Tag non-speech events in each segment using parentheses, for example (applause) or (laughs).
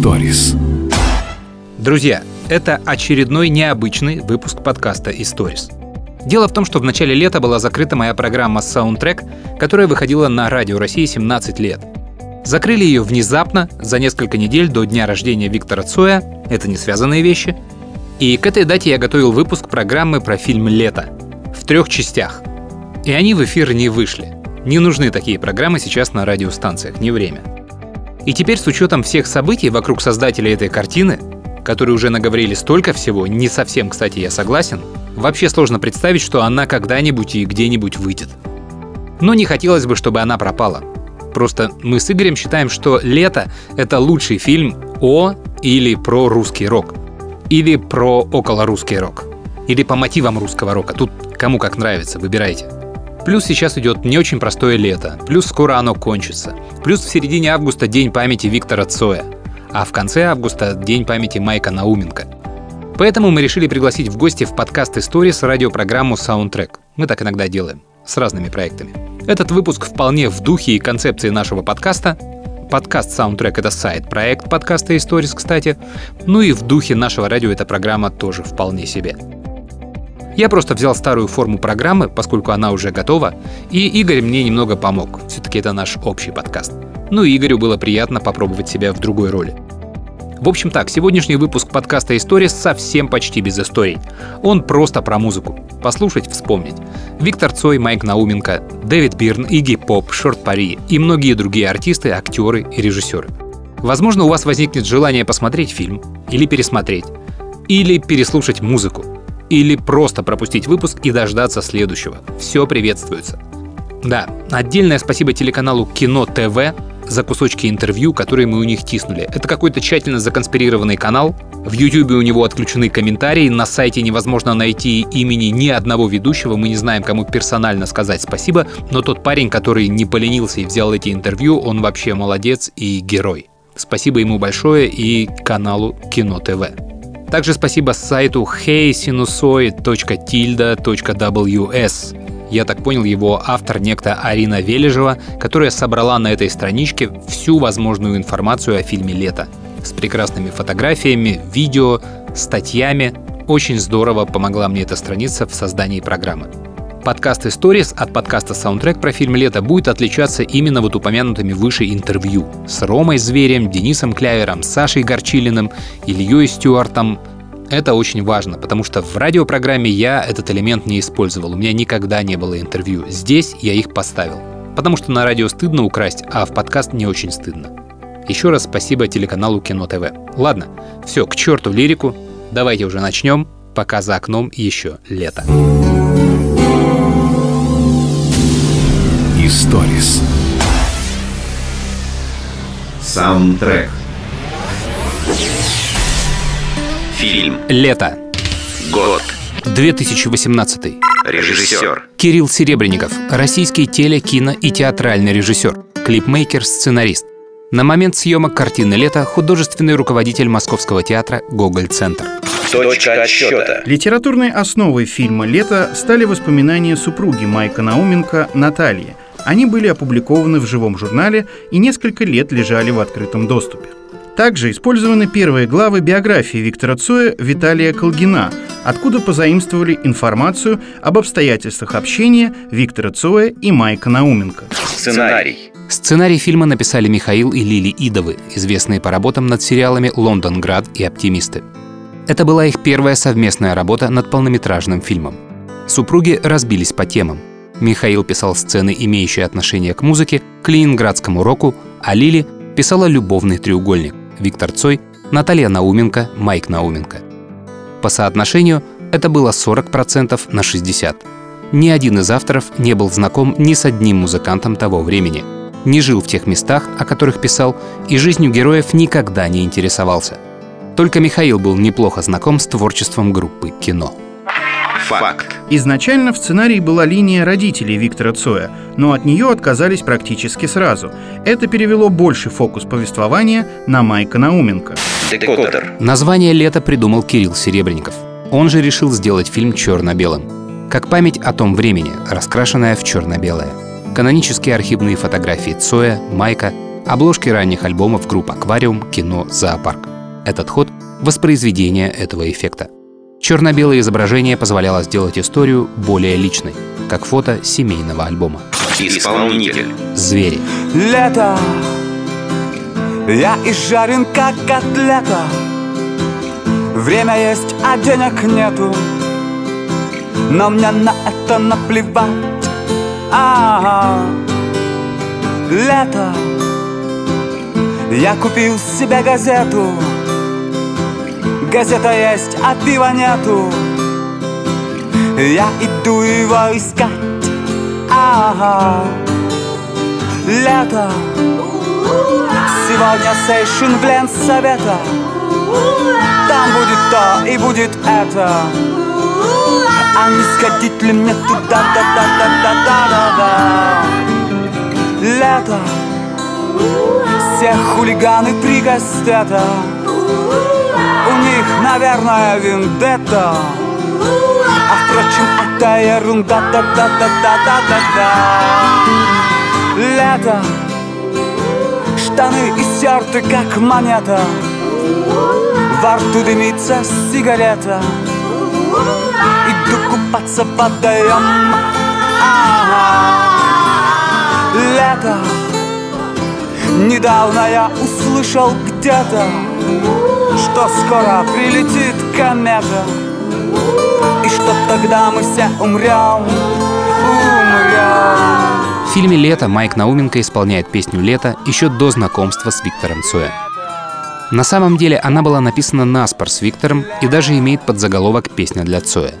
Историс. Друзья, это очередной необычный выпуск подкаста «Историс». Дело в том, что в начале лета была закрыта моя программа «Саундтрек», которая выходила на Радио России 17 лет. Закрыли ее внезапно, за несколько недель до дня рождения Виктора Цоя, это не связанные вещи. И к этой дате я готовил выпуск программы про фильм «Лето» в трех частях. И они в эфир не вышли. Не нужны такие программы сейчас на радиостанциях, не время. И теперь с учетом всех событий вокруг создателя этой картины, которые уже наговорили столько всего, не совсем, кстати, я согласен, вообще сложно представить, что она когда-нибудь и где-нибудь выйдет. Но не хотелось бы, чтобы она пропала. Просто мы с Игорем считаем, что «Лето» — это лучший фильм о или про русский рок. Или про околорусский рок. Или по мотивам русского рока. Тут кому как нравится, выбирайте. Плюс сейчас идет не очень простое лето, плюс скоро оно кончится. Плюс в середине августа День памяти Виктора Цоя, а в конце августа День памяти Майка Науменко. Поэтому мы решили пригласить в гости в подкаст с радиопрограмму Soundtrack. Мы так иногда делаем, с разными проектами. Этот выпуск вполне в духе и концепции нашего подкаста. Подкаст Soundtrack — это сайт, проект подкаста Stories, кстати. Ну и в духе нашего радио эта программа тоже вполне себе. Я просто взял старую форму программы, поскольку она уже готова, и Игорь мне немного помог. Все-таки это наш общий подкаст. Ну и Игорю было приятно попробовать себя в другой роли. В общем так, сегодняшний выпуск подкаста «История» совсем почти без историй. Он просто про музыку. Послушать, вспомнить. Виктор Цой, Майк Науменко, Дэвид Бирн, Игги Поп, Шорт Пари и многие другие артисты, актеры и режиссеры. Возможно, у вас возникнет желание посмотреть фильм, или пересмотреть, или переслушать музыку или просто пропустить выпуск и дождаться следующего. Все приветствуется. Да, отдельное спасибо телеканалу Кино ТВ за кусочки интервью, которые мы у них тиснули. Это какой-то тщательно законспирированный канал. В Ютубе у него отключены комментарии, на сайте невозможно найти имени ни одного ведущего, мы не знаем, кому персонально сказать спасибо, но тот парень, который не поленился и взял эти интервью, он вообще молодец и герой. Спасибо ему большое и каналу Кино ТВ. Также спасибо сайту heysinusoid.tilda.ws. Я так понял, его автор некто Арина Вележева, которая собрала на этой страничке всю возможную информацию о фильме «Лето». С прекрасными фотографиями, видео, статьями. Очень здорово помогла мне эта страница в создании программы. Подкаст Stories от подкаста Soundtrack про фильм «Лето» будет отличаться именно вот упомянутыми выше интервью с Ромой Зверем, Денисом Клявером, Сашей Горчилиным, Ильей Стюартом. Это очень важно, потому что в радиопрограмме я этот элемент не использовал, у меня никогда не было интервью. Здесь я их поставил. Потому что на радио стыдно украсть, а в подкаст не очень стыдно. Еще раз спасибо телеканалу Кино ТВ. Ладно, все, к черту лирику. Давайте уже начнем, пока за окном еще лето. Историс. Саундтрек. Фильм. Лето. Год. 2018. Режиссер. Кирилл Серебренников, российский теле, кино и театральный режиссер, клипмейкер, сценарист. На момент съемок картины «Лето» художественный руководитель Московского театра «Гоголь-центр». Точка отсчета. Литературной основой фильма «Лето» стали воспоминания супруги Майка Науменко Натальи. Они были опубликованы в живом журнале и несколько лет лежали в открытом доступе. Также использованы первые главы биографии Виктора Цоя Виталия Колгина, откуда позаимствовали информацию об обстоятельствах общения Виктора Цоя и Майка Науменко. Сценарий. Сценарий фильма написали Михаил и Лили Идовы, известные по работам над сериалами «Лондонград» и «Оптимисты». Это была их первая совместная работа над полнометражным фильмом. Супруги разбились по темам. Михаил писал сцены, имеющие отношение к музыке, к ленинградскому року, а Лили писала «Любовный треугольник» Виктор Цой, Наталья Науменко, Майк Науменко. По соотношению это было 40% на 60%. Ни один из авторов не был знаком ни с одним музыкантом того времени, не жил в тех местах, о которых писал, и жизнью героев никогда не интересовался. Только Михаил был неплохо знаком с творчеством группы «Кино». Факт. Изначально в сценарии была линия родителей Виктора Цоя, но от нее отказались практически сразу. Это перевело больший фокус повествования на Майка Науменко. Декодер. Название «Лето» придумал Кирилл Серебренников. Он же решил сделать фильм черно-белым. Как память о том времени, раскрашенная в черно-белое. Канонические архивные фотографии Цоя, Майка, Обложки ранних альбомов групп «Аквариум», «Кино», «Зоопарк». Этот ход — воспроизведение этого эффекта. Черно-белое изображение позволяло сделать историю более личной, как фото семейного альбома. Исполнитель. Звери. Лето Я изжарен как котлета Время есть, а денег нету Но мне на это наплевать Ага. Лето Я купил себе газету Газета есть, а пива нету. Я иду его искать. Ага. Лето. Сегодня сейшн в Ленсовета. Там будет то и будет это. А не сходить ли мне туда, да, да, да, да, да, да, да. Лето. Все хулиганы три гастета наверное, вендетта. А впрочем, это ерунда, да, да, да, да, да, да, да. Лето. Штаны истерты, как монета. Во рту дымится сигарета. Иду купаться в водоем Ага. Лето. Недавно я услышал где-то Что скоро прилетит комета И что тогда мы все умрем Умрем В фильме «Лето» Майк Науменко исполняет песню «Лето» еще до знакомства с Виктором Цоем. На самом деле она была написана наспор с Виктором и даже имеет подзаголовок «Песня для Цоя».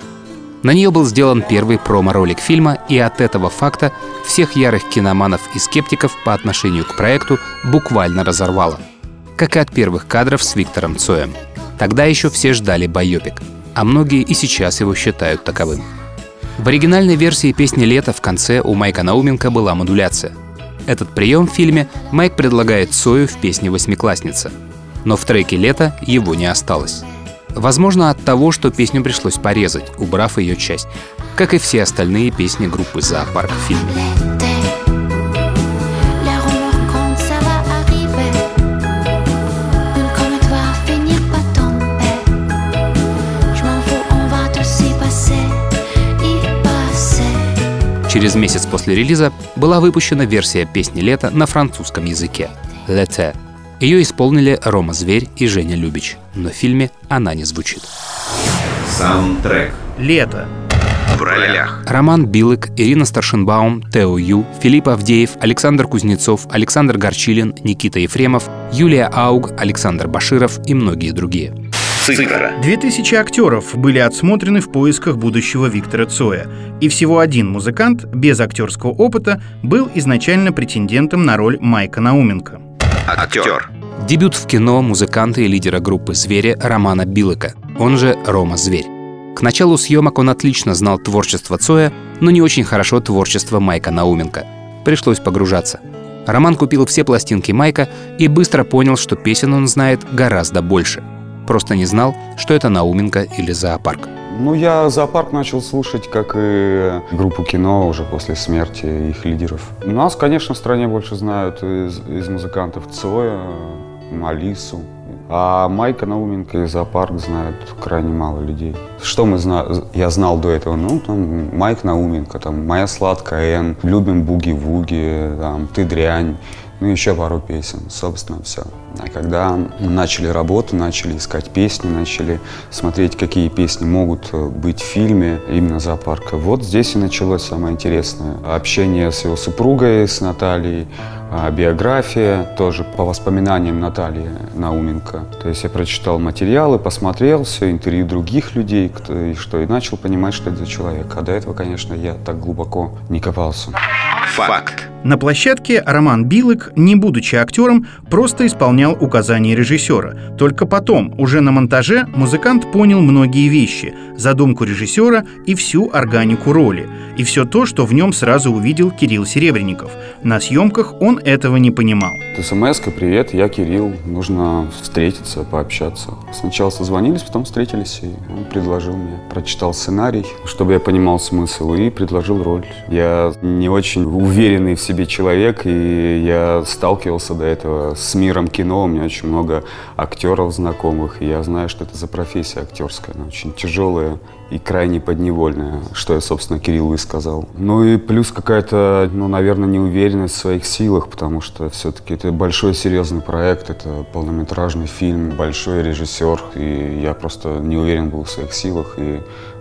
На нее был сделан первый промо-ролик фильма, и от этого факта всех ярых киноманов и скептиков по отношению к проекту буквально разорвало. Как и от первых кадров с Виктором Цоем. Тогда еще все ждали байопик, а многие и сейчас его считают таковым. В оригинальной версии песни «Лето» в конце у Майка Науменко была модуляция. Этот прием в фильме Майк предлагает Цою в песне «Восьмиклассница». Но в треке «Лето» его не осталось. Возможно, от того, что песню пришлось порезать, убрав ее часть, как и все остальные песни группы «Зоопарк» в фильме. Через месяц после релиза была выпущена версия песни «Лето» на французском языке «L'été». Ее исполнили Рома Зверь и Женя Любич, но в фильме она не звучит. Саундтрек. Лето. В ролях. Роман Билык, Ирина Старшинбаум, Тео Ю, Филипп Авдеев, Александр Кузнецов, Александр Горчилин, Никита Ефремов, Юлия Ауг, Александр Баширов и многие другие. Цифра. 2000 актеров были отсмотрены в поисках будущего Виктора Цоя, и всего один музыкант без актерского опыта был изначально претендентом на роль Майка Науменко. Актер. Дебют в кино музыканта и лидера группы «Звери» Романа Билыка, он же Рома Зверь. К началу съемок он отлично знал творчество Цоя, но не очень хорошо творчество Майка Науменко. Пришлось погружаться. Роман купил все пластинки Майка и быстро понял, что песен он знает гораздо больше. Просто не знал, что это Науменко или зоопарк. Ну, я зоопарк начал слушать, как и группу кино уже после смерти их лидеров. Нас, конечно, в стране больше знают из, из музыкантов Цоя, Алису. А Майка Науменко и зоопарк знают крайне мало людей. Что мы зна... я знал до этого? Ну, там, Майк Науменко, там, «Моя сладкая Эн», «Любим буги-вуги», там, «Ты дрянь», ну, еще пару песен, собственно, все. А когда начали работу, начали искать песни, начали смотреть, какие песни могут э, быть в фильме именно зоопарка, вот здесь и началось самое интересное. Общение с его супругой, с Натальей, а, биография, тоже по воспоминаниям Натальи Науменко. То есть я прочитал материалы, посмотрел все, интервью других людей, кто, и что, и начал понимать, что это за человек. А до этого, конечно, я так глубоко не копался. Факт. На площадке Роман Билык, не будучи актером, просто исполнял указания режиссера. Только потом, уже на монтаже, музыкант понял многие вещи, задумку режиссера и всю органику роли. И все то, что в нем сразу увидел Кирилл Серебренников. На съемках он этого не понимал. смс привет, я Кирилл, нужно встретиться, пообщаться. Сначала созвонились, потом встретились, и он предложил мне. Прочитал сценарий, чтобы я понимал смысл, и предложил роль. Я не очень уверенный в себе человек, и я сталкивался до этого с миром кино. У меня очень много актеров знакомых, и я знаю, что это за профессия актерская. Она очень тяжелая и крайне подневольная, что я, собственно, Кириллу и сказал. Ну и плюс какая-то, ну, наверное, неуверенность в своих силах, потому что все-таки это большой серьезный проект, это полнометражный фильм, большой режиссер, и я просто не уверен был в своих силах, и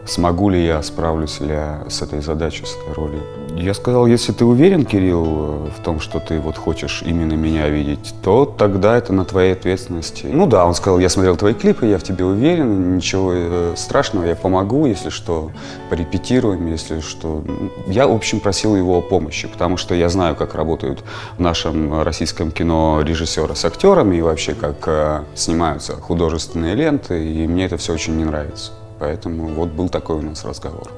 смогу ли я, справлюсь ли я с этой задачей, с этой ролью. Я сказал, если ты уверен, Кирилл, э, в том, что ты вот хочешь именно меня видеть, то тогда это на твоей ответственности. Ну да, он сказал, я смотрел твои клипы, я в тебе уверен, ничего э, страшного, я помогу, если что, порепетируем, если что. Я, в общем, просил его о помощи, потому что я знаю, как работают в нашем российском кино режиссеры с актерами и вообще, как э, снимаются художественные ленты, и мне это все очень не нравится. Поэтому вот был такой у нас разговор.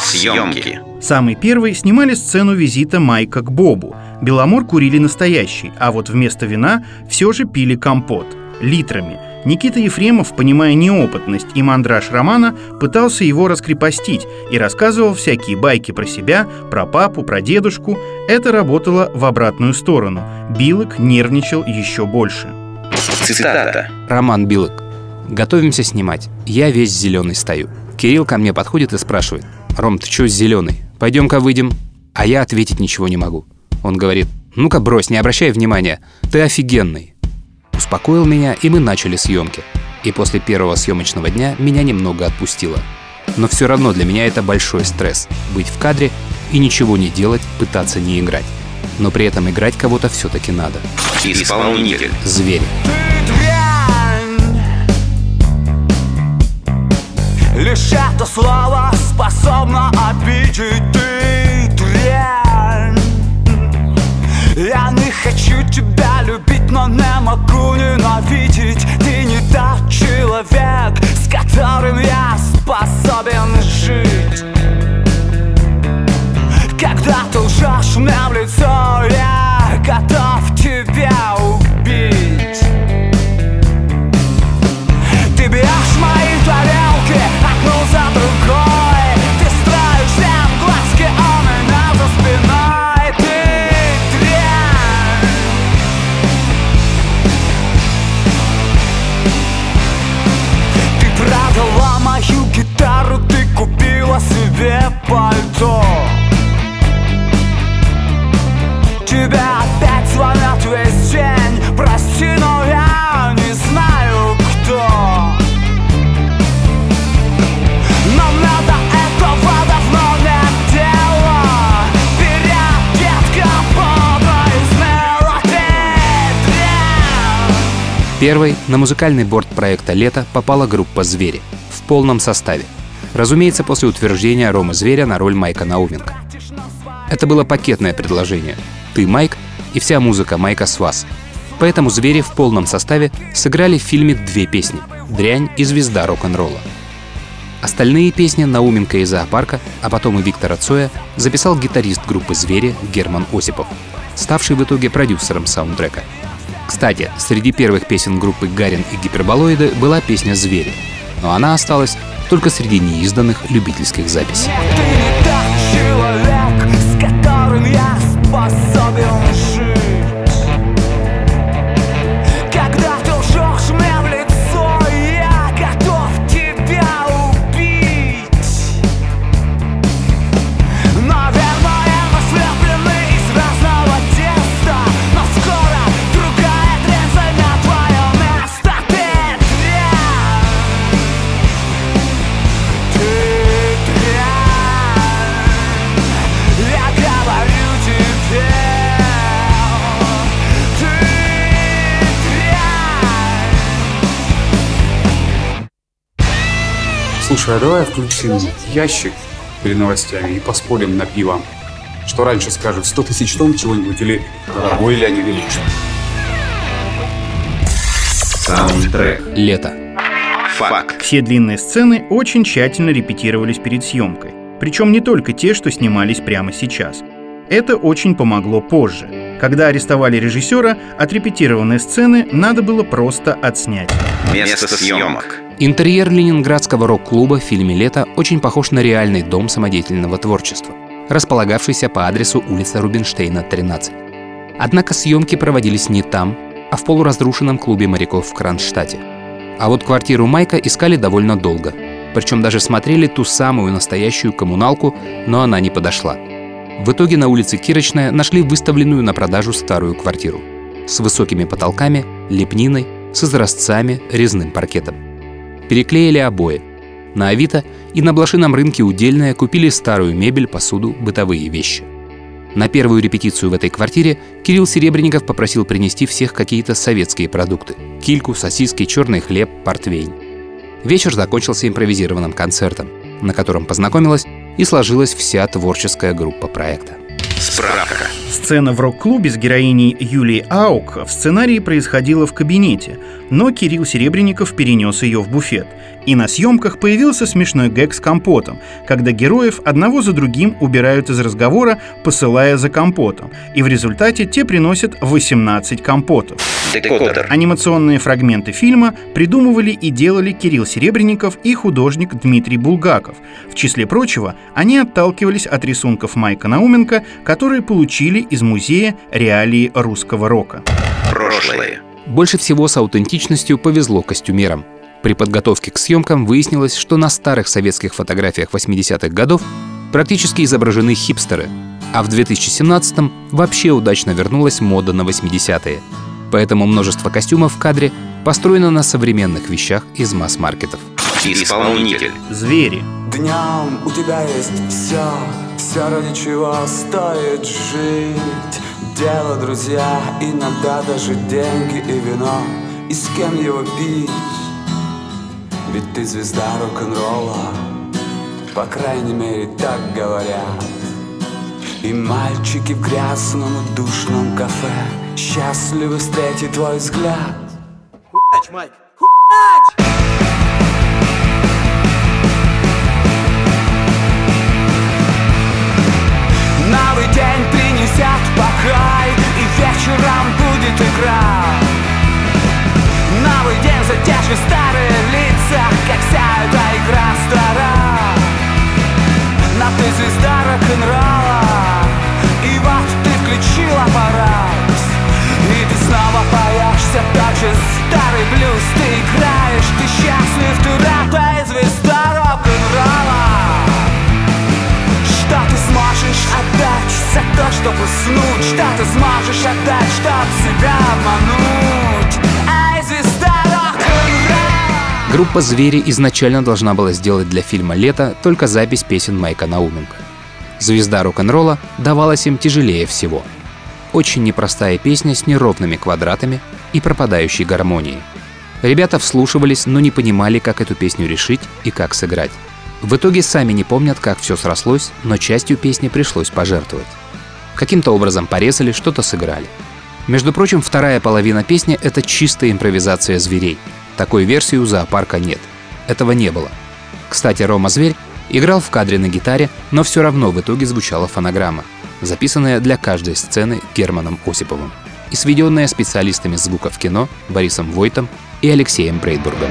Съемки. Самый первый снимали сцену визита Майка к Бобу. Беломор курили настоящий, а вот вместо вина все же пили компот. Литрами. Никита Ефремов, понимая неопытность и мандраж романа, пытался его раскрепостить и рассказывал всякие байки про себя, про папу, про дедушку. Это работало в обратную сторону. Билок нервничал еще больше. Цитата. Роман Билок. Готовимся снимать. Я весь зеленый стою. Кирилл ко мне подходит и спрашивает. Ром, ты чё зеленый? Пойдем-ка выйдем. А я ответить ничего не могу. Он говорит, ну-ка брось, не обращай внимания. Ты офигенный. Успокоил меня, и мы начали съемки. И после первого съемочного дня меня немного отпустило. Но все равно для меня это большой стресс. Быть в кадре и ничего не делать, пытаться не играть. Но при этом играть кого-то все-таки надо. Исполнитель. Звери. Лишь это слово способно обидеть ты дрянь Я не хочу тебя любить, но не могу ненавидеть. Ты не тот человек, с которым я способен жить. Когда ты лжешь мне в лицо, я готов тебя пальто Тебе опять звонят весь день Прости, но я не знаю, кто Но мне до этого давно нет дела Вперед, детка, бодро и смело Ты дрянь Первой на музыкальный борт проекта «Лето» попала группа «Звери» в полном составе. Разумеется, после утверждения Ромы Зверя на роль Майка Науменко. Это было пакетное предложение. Ты, Майк, и вся музыка Майка с вас. Поэтому «Звери» в полном составе сыграли в фильме две песни «Дрянь» и «Звезда рок-н-ролла». Остальные песни Науменко и «Зоопарка», а потом и Виктора Цоя записал гитарист группы «Звери» Герман Осипов, ставший в итоге продюсером саундтрека. Кстати, среди первых песен группы «Гарин» и «Гиперболоиды» была песня «Звери», но она осталась только среди неизданных любительских записей. Слушай, а давай включим ящик перед новостями и поспорим на пиво. Что раньше скажут, 100 тысяч тонн чего-нибудь или дорогой Леонид Ильич? Саундтрек. Лето. Факт. Все длинные сцены очень тщательно репетировались перед съемкой. Причем не только те, что снимались прямо сейчас. Это очень помогло позже. Когда арестовали режиссера, отрепетированные сцены надо было просто отснять. Место съемок. Интерьер ленинградского рок-клуба в фильме «Лето» очень похож на реальный дом самодеятельного творчества. располагавшейся по адресу улица Рубинштейна, 13. Однако съемки проводились не там, а в полуразрушенном клубе моряков в Кронштадте. А вот квартиру Майка искали довольно долго. Причем даже смотрели ту самую настоящую коммуналку, но она не подошла. В итоге на улице Кирочная нашли выставленную на продажу старую квартиру с высокими потолками, лепниной, с изразцами, резным паркетом. Переклеили обои. На Авито и на блошином рынке удельное купили старую мебель, посуду, бытовые вещи. На первую репетицию в этой квартире Кирилл Серебренников попросил принести всех какие-то советские продукты. Кильку, сосиски, черный хлеб, портвейн. Вечер закончился импровизированным концертом, на котором познакомилась и сложилась вся творческая группа проекта. Справка. Сцена в рок-клубе с героиней Юлией Аук в сценарии происходила в кабинете, но Кирилл Серебренников перенес ее в буфет. И на съемках появился смешной гэг с компотом, когда героев одного за другим убирают из разговора, посылая за компотом. И в результате те приносят 18 компотов. Декодер. Анимационные фрагменты фильма придумывали и делали Кирилл Серебренников и художник Дмитрий Булгаков. В числе прочего, они отталкивались от рисунков Майка Науменко, которые получили из музея реалии русского рока. Прошлое. Больше всего с аутентичностью повезло костюмерам. При подготовке к съемкам выяснилось, что на старых советских фотографиях 80-х годов практически изображены хипстеры, а в 2017-м вообще удачно вернулась мода на 80-е. Поэтому множество костюмов в кадре построено на современных вещах из масс-маркетов. Исполнитель. Звери. Днем у тебя есть все, все ради чего стоит жить. Дело, друзья, иногда даже деньги и вино. И с кем его пить? Ведь ты звезда рок-н-ролла, по крайней мере так говорят. И мальчики в грязном и душном кафе Счастливы встретить твой взгляд. Новый день принесет покой И вечером будет игра. Новый день задержит старые лица Как вся эта игра стара. Но ты звезда рок-н-ролла И вот ты включил аппарат. И ты снова поешься тот же старый блюз. Ты играешь, ты счастлив, ты рад Ты звезда рок-н-ролла. Что ты сможешь отдать за то, чтобы уснуть? Что ты сможешь отдать, чтоб себя обмануть? Эй, звезда рок-н-ролла! Группа «Звери» изначально должна была сделать для фильма «Лето» только запись песен Майка Науменко. Звезда рок-н-ролла давалась им тяжелее всего. Очень непростая песня с неровными квадратами и пропадающей гармонией. Ребята вслушивались, но не понимали, как эту песню решить и как сыграть. В итоге сами не помнят, как все срослось, но частью песни пришлось пожертвовать. Каким-то образом порезали, что-то сыграли. Между прочим, вторая половина песни — это чистая импровизация зверей. Такой версии у зоопарка нет. Этого не было. Кстати, Рома Зверь играл в кадре на гитаре, но все равно в итоге звучала фонограмма, записанная для каждой сцены Германом Осиповым и сведенная специалистами звука в кино Борисом Войтом и Алексеем Брейдбургом.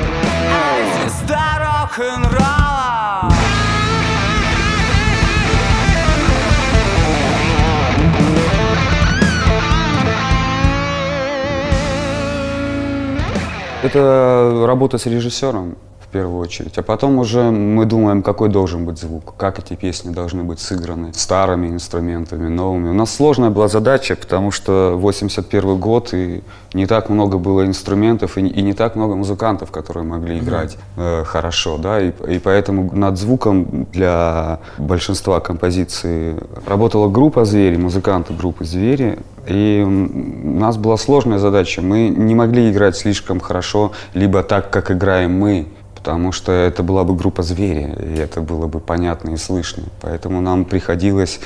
Это работа с режиссером первую очередь. А потом уже мы думаем, какой должен быть звук, как эти песни должны быть сыграны старыми инструментами, новыми. У нас сложная была задача, потому что 81 год, и не так много было инструментов, и, и не так много музыкантов, которые могли играть э, хорошо. Да? И, и поэтому над звуком для большинства композиций работала группа «Звери», музыканты группы «Звери», и у нас была сложная задача. Мы не могли играть слишком хорошо, либо так, как играем мы, потому что это была бы группа «Звери», и это было бы понятно и слышно. Поэтому нам приходилось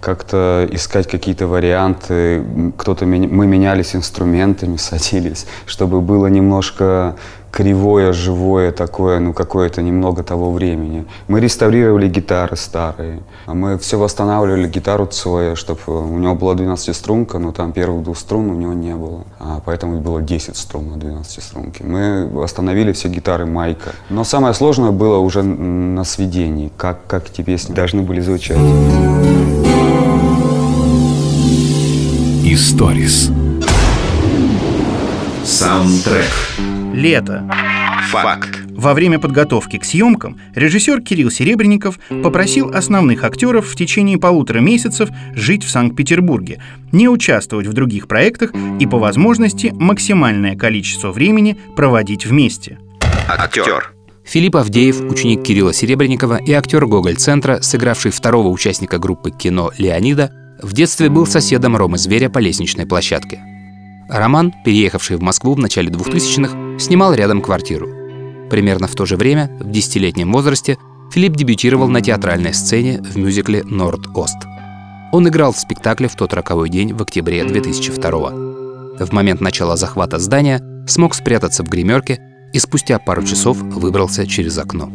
как-то искать какие-то варианты. Кто-то мы менялись инструментами, (laughs) садились, чтобы было немножко кривое, живое такое, ну какое-то немного того времени. Мы реставрировали гитары старые, а мы все восстанавливали гитару Цоя, чтобы у него была 12-струнка, но там первых двух струн у него не было, а поэтому было 10 струн на 12 струнке. Мы восстановили все гитары Майка. Но самое сложное было уже на сведении, как, как эти песни должны были звучать. Историс. Саундтрек. Лето. Факт. Во время подготовки к съемкам режиссер Кирилл Серебренников попросил основных актеров в течение полутора месяцев жить в Санкт-Петербурге, не участвовать в других проектах и, по возможности, максимальное количество времени проводить вместе. Актер. Филипп Авдеев, ученик Кирилла Серебренникова и актер Гоголь-центра, сыгравший второго участника группы кино Леонида, в детстве был соседом Ромы Зверя по лестничной площадке. Роман, переехавший в Москву в начале 2000-х, снимал рядом квартиру. Примерно в то же время, в десятилетнем возрасте, Филипп дебютировал на театральной сцене в мюзикле «Норд-Ост». Он играл в спектакле в тот роковой день в октябре 2002 В момент начала захвата здания смог спрятаться в гримерке и спустя пару часов выбрался через окно.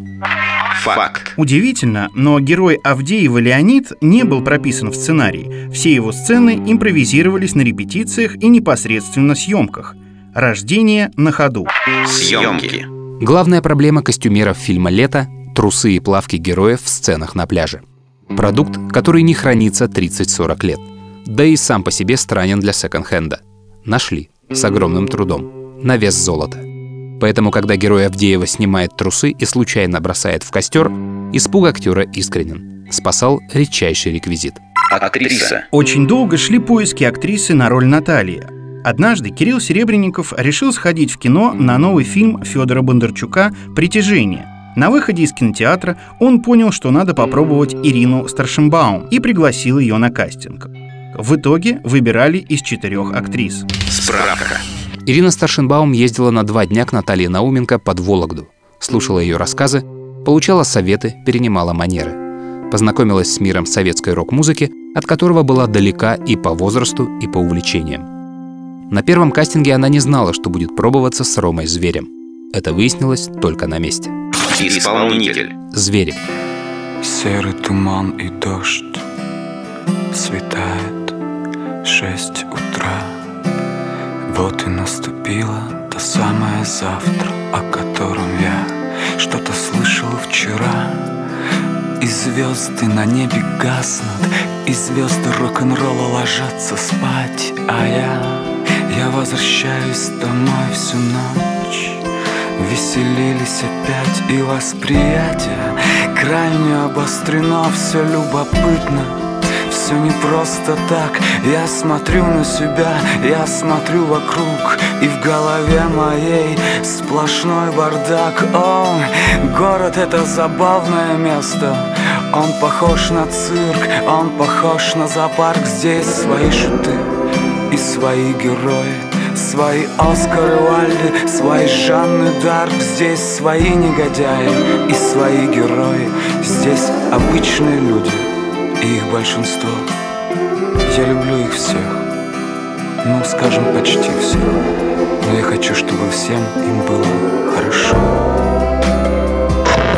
Факт. Удивительно, но герой Авдеева Леонид не был прописан в сценарии. Все его сцены импровизировались на репетициях и непосредственно съемках. Рождение на ходу. Съемки. Главная проблема костюмеров фильма «Лето» — трусы и плавки героев в сценах на пляже. Продукт, который не хранится 30-40 лет. Да и сам по себе странен для секонд-хенда. Нашли. С огромным трудом. На вес золота. Поэтому, когда герой Авдеева снимает трусы и случайно бросает в костер, испуг актера искренен. Спасал редчайший реквизит. Актриса. Очень долго шли поиски актрисы на роль Натальи. Однажды Кирилл Серебренников решил сходить в кино на новый фильм Федора Бондарчука «Притяжение». На выходе из кинотеатра он понял, что надо попробовать Ирину Старшенбаум и пригласил ее на кастинг. В итоге выбирали из четырех актрис. Справка. Ирина Старшенбаум ездила на два дня к Наталье Науменко под Вологду, слушала ее рассказы, получала советы, перенимала манеры. Познакомилась с миром советской рок-музыки, от которого была далека и по возрасту, и по увлечениям. На первом кастинге она не знала, что будет пробоваться с Ромой Зверем. Это выяснилось только на месте. Исполнитель. Звери. Серый туман и дождь Светает шесть утра И наступило то самое завтра О котором я что-то слышал вчера. И звезды на небе гаснут И звезды рок-н-ролла ложатся спать. А я, я возвращаюсь домой всю ночь. Веселились опять и восприятие Крайне обострено, все любопытно все не просто так. Я смотрю на себя, я смотрю вокруг И в голове моей сплошной бардак. О, город это забавное место. Он похож на цирк, он похож на зоопарк. Здесь свои шуты и свои герои Свои Оскары Вальды, свои Жанны Дарк. Здесь свои негодяи и свои герои. Здесь обычные люди и их большинство. Я люблю их всех, ну, скажем, почти всех. Но я хочу, чтобы всем им было хорошо.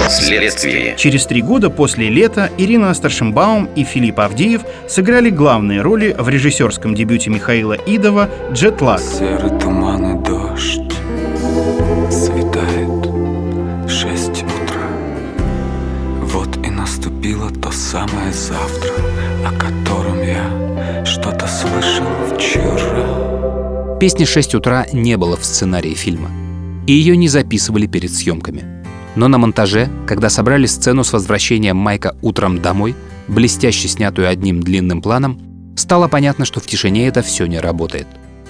Следствие. Через три года после лета Ирина Старшенбаум и Филипп Авдеев сыграли главные роли в режиссерском дебюте Михаила Идова «Джетлаг». Серый туман и дождь самое завтра О котором я что-то слышал вчера Песни «6 утра» не было в сценарии фильма. И ее не записывали перед съемками. Но на монтаже, когда собрали сцену с возвращением Майка утром домой, блестяще снятую одним длинным планом, стало понятно, что в тишине это все не работает.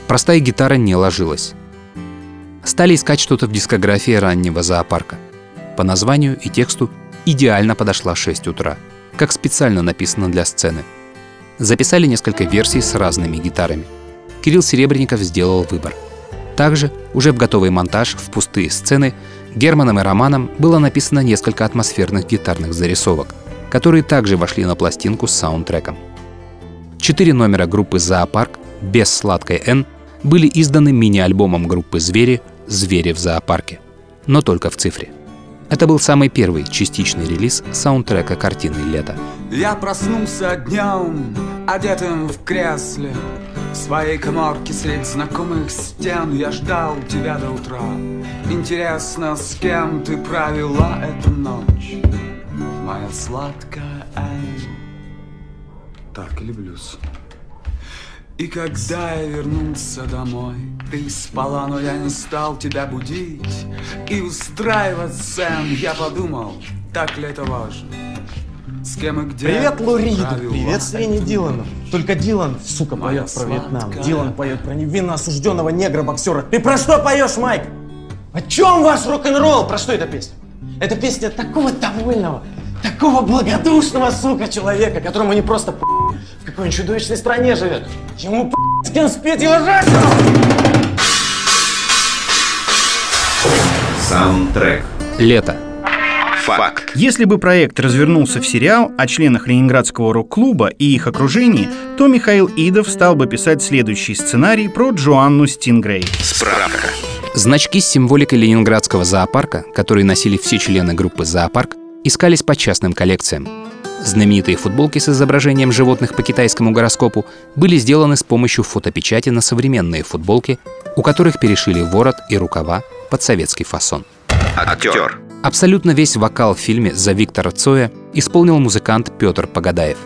Простая гитара не ложилась. Стали искать что-то в дискографии раннего зоопарка. По названию и тексту идеально подошла 6 утра, как специально написано для сцены. Записали несколько версий с разными гитарами. Кирилл Серебренников сделал выбор. Также, уже в готовый монтаж, в пустые сцены, Германом и Романом было написано несколько атмосферных гитарных зарисовок, которые также вошли на пластинку с саундтреком. Четыре номера группы «Зоопарк» без сладкой «Н» были изданы мини-альбомом группы «Звери» «Звери в зоопарке». но только в цифре. Это был самый первый частичный релиз саундтрека картины «Лето». Я проснулся днем, одетым в кресле. В своей коморке средь знакомых стен Я ждал тебя до утра. Интересно, с кем ты провела эту ночь? Моя сладкая Энн Так, люблюсь и когда я вернулся домой, ты спала, но я не стал тебя будить И устраивать сцен я подумал, так ли это важно С кем и где Привет, провела Привет, эту Дилану! Только Дилан, сука, Моя поет про Вьетнам. Дилан поет про невинно осужденного негра-боксера. Ты про что поешь, Майк? О чем ваш рок-н-ролл? Про что эта песня? Это песня такого довольного, такого благодушного, сука, человека, которому не просто в какой-нибудь чудовищной стране живет. Ему с кем спит его женщина! Саундтрек. «Лето». Факт. Если бы проект развернулся в сериал о членах Ленинградского рок-клуба и их окружении, то Михаил Идов стал бы писать следующий сценарий про Джоанну Стингрей. Справка. Значки с символикой ленинградского зоопарка, которые носили все члены группы «Зоопарк», искались по частным коллекциям. Знаменитые футболки с изображением животных по китайскому гороскопу были сделаны с помощью фотопечати на современные футболки, у которых перешили ворот и рукава под советский фасон. Актер. Абсолютно весь вокал в фильме за Виктора Цоя исполнил музыкант Петр Погадаев.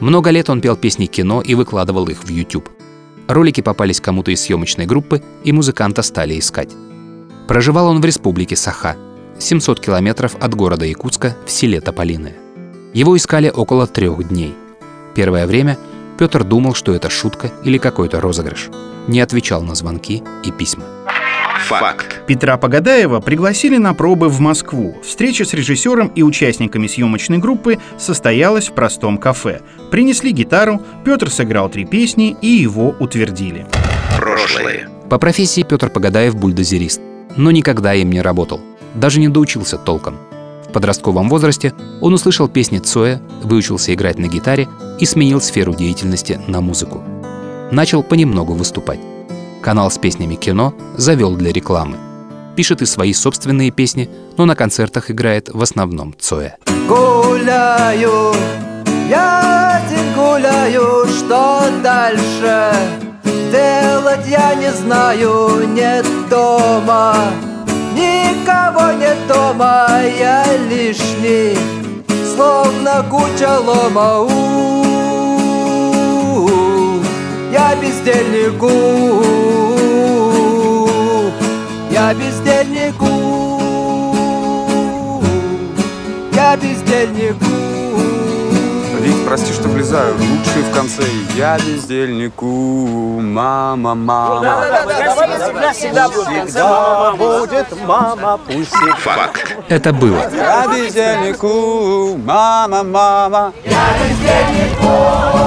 Много лет он пел песни кино и выкладывал их в YouTube. Ролики попались кому-то из съемочной группы, и музыканта стали искать. Проживал он в республике Саха, 700 километров от города Якутска в селе Тополиное. Его искали около трех дней. Первое время Петр думал, что это шутка или какой-то розыгрыш. Не отвечал на звонки и письма. Факт. Петра Погадаева пригласили на пробы в Москву. Встреча с режиссером и участниками съемочной группы состоялась в простом кафе. Принесли гитару, Петр сыграл три песни и его утвердили. Прошлое. По профессии Петр Погадаев бульдозерист, но никогда им не работал, даже не доучился толком. В подростковом возрасте он услышал песни Цоя, выучился играть на гитаре и сменил сферу деятельности на музыку. Начал понемногу выступать. Канал с песнями кино завел для рекламы. Пишет и свои собственные песни, но на концертах играет в основном Цоя. Гуляю, я один гуляю, что дальше делать я не знаю, нет дома, никого нет дома, я лишний, словно куча лома. Я бездельник, у-у-у. я бездельник, у-у-у. я бездельник. у-у-у. Вик, прости, что влезаю. Лучший в конце. Я бездельнику, мама, мама. Всегда будет мама, пусть Факт. Это было. Я бездельнику, мама, мама. Я бездельник,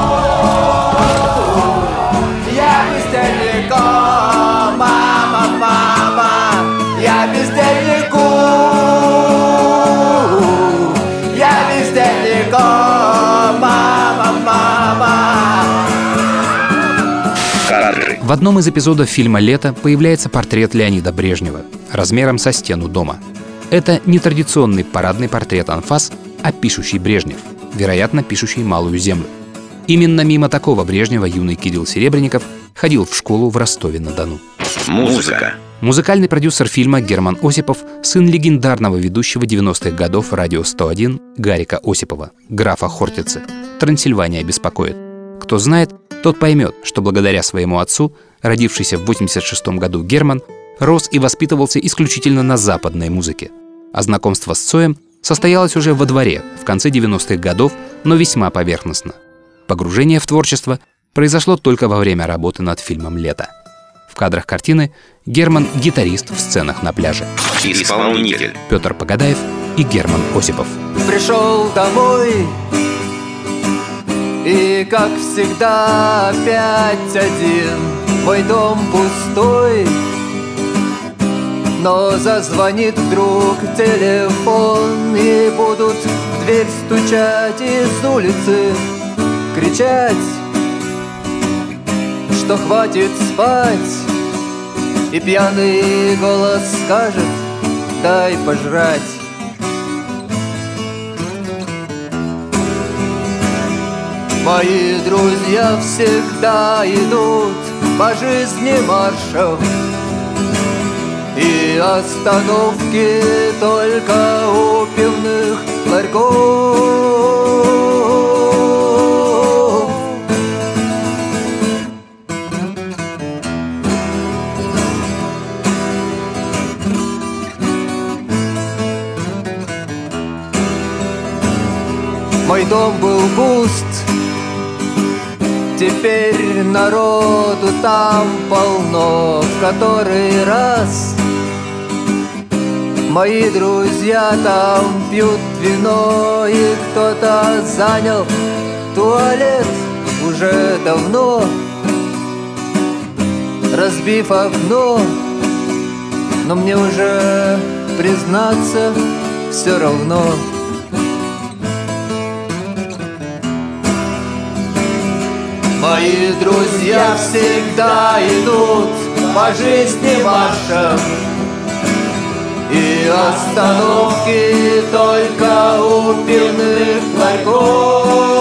В одном из эпизодов фильма «Лето» появляется портрет Леонида Брежнева размером со стену дома. Это не традиционный парадный портрет анфас, а пишущий Брежнев, вероятно, пишущий «Малую землю». Именно мимо такого Брежнева юный Кирилл Серебренников ходил в школу в Ростове-на-Дону. Музыка. Музыкальный продюсер фильма Герман Осипов, сын легендарного ведущего 90-х годов «Радио 101» Гарика Осипова, графа Хортицы. «Трансильвания беспокоит». Кто знает, тот поймет, что благодаря своему отцу, родившийся в 86 году Герман, рос и воспитывался исключительно на западной музыке. А знакомство с Цоем состоялось уже во дворе в конце 90-х годов, но весьма поверхностно. Погружение в творчество произошло только во время работы над фильмом «Лето». В кадрах картины Герман – гитарист в сценах на пляже. Исполнитель. Петр Погадаев и Герман Осипов. Пришел домой И как всегда опять один. Мой дом пустой. Но зазвонит вдруг телефон И будут в дверь стучать из улицы. Кричать Что хватит спать. И пьяный голос скажет дай пожрать. Мои друзья всегда идут по жизни маршем. И остановки только у пивных ларьков. Мой дом был пуст Теперь народу там полно В который раз Мои друзья там пьют вино И кто-то занял туалет уже давно Разбив окно. Но мне уже признаться все равно Мои друзья всегда идут по жизни маршем И остановки только у пивных ларьков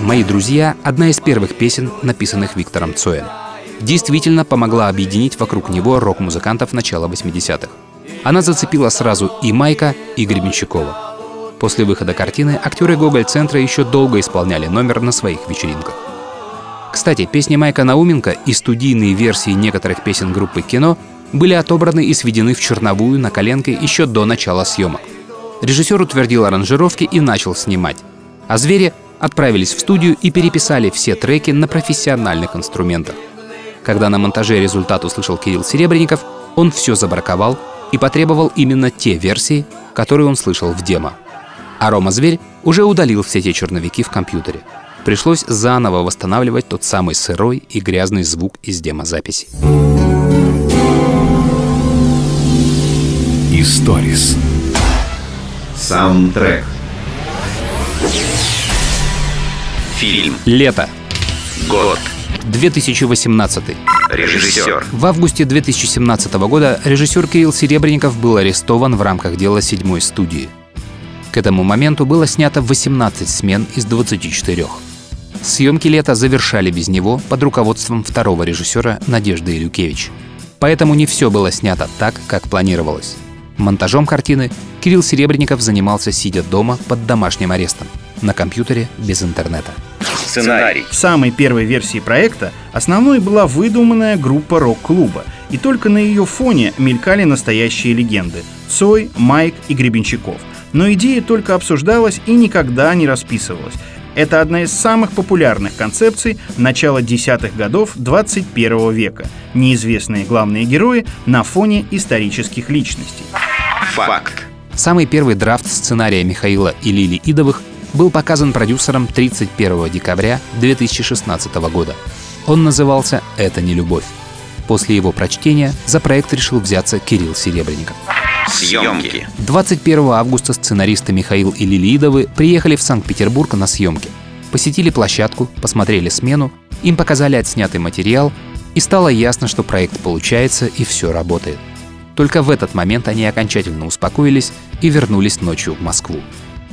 «Мои друзья» — одна из первых песен, написанных Виктором Цоем. Действительно помогла объединить вокруг него рок-музыкантов начала 80-х. Она зацепила сразу и Майка, и Гребенщикова. После выхода картины актеры Гоголь-центра еще долго исполняли номер на своих вечеринках. Кстати, песни Майка Науменко и студийные версии некоторых песен группы «Кино» были отобраны и сведены в черновую на коленке еще до начала съемок. Режиссер утвердил аранжировки и начал снимать. А «Звери» отправились в студию и переписали все треки на профессиональных инструментах. Когда на монтаже результат услышал Кирилл Серебренников, он все забраковал и потребовал именно те версии, которые он слышал в демо. А Рома Зверь уже удалил все те черновики в компьютере. Пришлось заново восстанавливать тот самый сырой и грязный звук из демозаписи. Историс. Саундтрек. Фильм. Лето. Год. 2018. Режиссер. В августе 2017 года режиссер Кирилл Серебренников был арестован в рамках дела седьмой студии. К этому моменту было снято 18 смен из 24. Съемки лета завершали без него под руководством второго режиссера Надежды Илюкевич. Поэтому не все было снято так, как планировалось. Монтажом картины Кирилл Серебренников занимался сидя дома под домашним арестом, на компьютере без интернета. Сценарий. В самой первой версии проекта основной была выдуманная группа рок-клуба, и только на ее фоне мелькали настоящие легенды – Цой, Майк и Гребенщиков. Но идея только обсуждалась и никогда не расписывалась. Это одна из самых популярных концепций начала десятых годов 21 века. Неизвестные главные герои на фоне исторических личностей. Факт. Самый первый драфт сценария Михаила и Лили Идовых был показан продюсером 31 декабря 2016 года. Он назывался «Это не любовь». После его прочтения за проект решил взяться Кирилл Серебренников. Съемки. 21 августа сценаристы Михаил и Лилидовы приехали в Санкт-Петербург на съемки. Посетили площадку, посмотрели смену, им показали отснятый материал, и стало ясно, что проект получается и все работает. Только в этот момент они окончательно успокоились и вернулись ночью в Москву.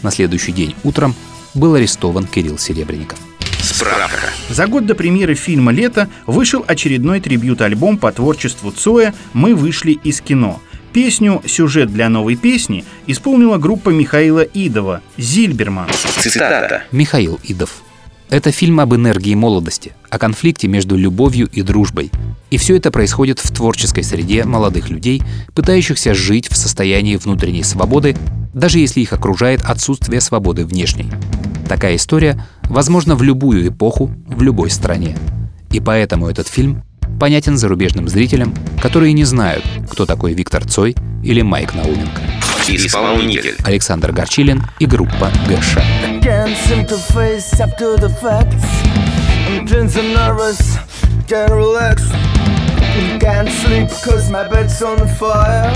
На следующий день утром был арестован Кирилл Серебренников. Справка. За год до премьеры фильма «Лето» вышел очередной трибют-альбом по творчеству Цоя «Мы вышли из кино». Песню «Сюжет для новой песни» исполнила группа Михаила Идова «Зильберман». Цитата. Михаил Идов. Это фильм об энергии молодости, о конфликте между любовью и дружбой. И все это происходит в творческой среде молодых людей, пытающихся жить в состоянии внутренней свободы, даже если их окружает отсутствие свободы внешней. Такая история возможна в любую эпоху, в любой стране. И поэтому этот фильм понятен зарубежным зрителям, которые не знают, кто такой Виктор Цой или Майк Науменко. Исполнитель. Александр Горчилин и группа ГШ. Can't seem to face up to the facts. I'm tense and nervous, can't relax. Can't sleep cause my bed's on fire.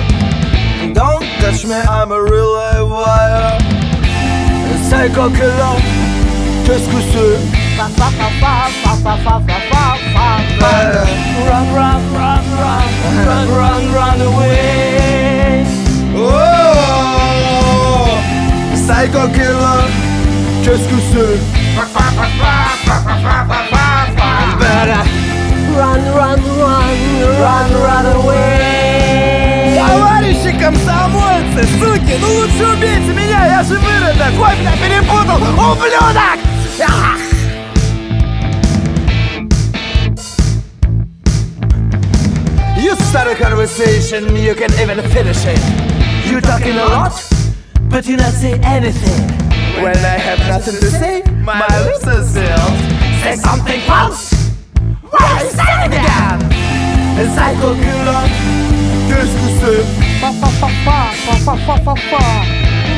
Don't touch me, I'm a real live wire. Psycho killer, qu'est-ce que c'est? fa fa fa fa fa fa fa fa fa fa fa Run, run, run, run, run, run, run away Oh, Psycho killer, qu'est-ce que c'est Better run, run, run, run, run away Товарищи комсомольцы, суки, ну лучше убейте меня, я же выродок, ой, бля, перепутал, ублюдок! Ах! You start a conversation, you can even finish it. You talking a lot, but you not say anything. When I have nothing to say, my lips are sealed. Say something false. Why say it again? A psycho killer, qu'est-ce que c'est? Fa fa fa fa fa fa fa fa fa.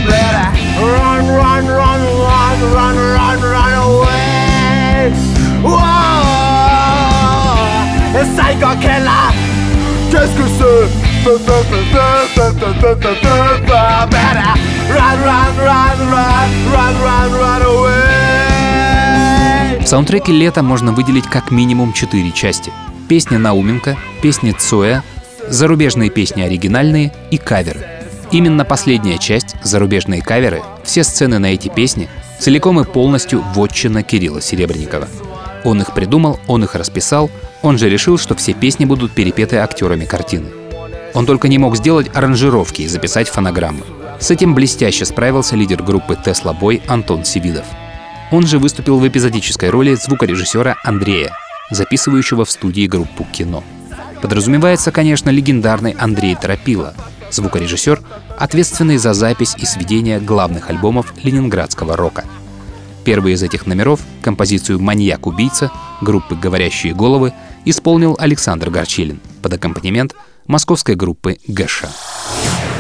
Better run, run, run, run, run, run, run away. Whoa! A psycho killer, qu'est-ce que c'est? В саундтреке «Лето» можно выделить как минимум четыре части. Песня Науменко, песни Цоя, зарубежные песни оригинальные и каверы. Именно последняя часть, зарубежные каверы, все сцены на эти песни целиком и полностью вотчина Кирилла Серебренникова. Он их придумал, он их расписал, он же решил, что все песни будут перепеты актерами картины. Он только не мог сделать аранжировки и записать фонограммы. С этим блестяще справился лидер группы «Тесла Бой» Антон Сивидов. Он же выступил в эпизодической роли звукорежиссера Андрея, записывающего в студии группу «Кино». Подразумевается, конечно, легендарный Андрей Торопила, звукорежиссер, ответственный за запись и сведение главных альбомов ленинградского рока. Первый из этих номеров, композицию «Маньяк-убийца» группы «Говорящие головы» исполнил Александр Горчилин под аккомпанемент московской группы «Гэша».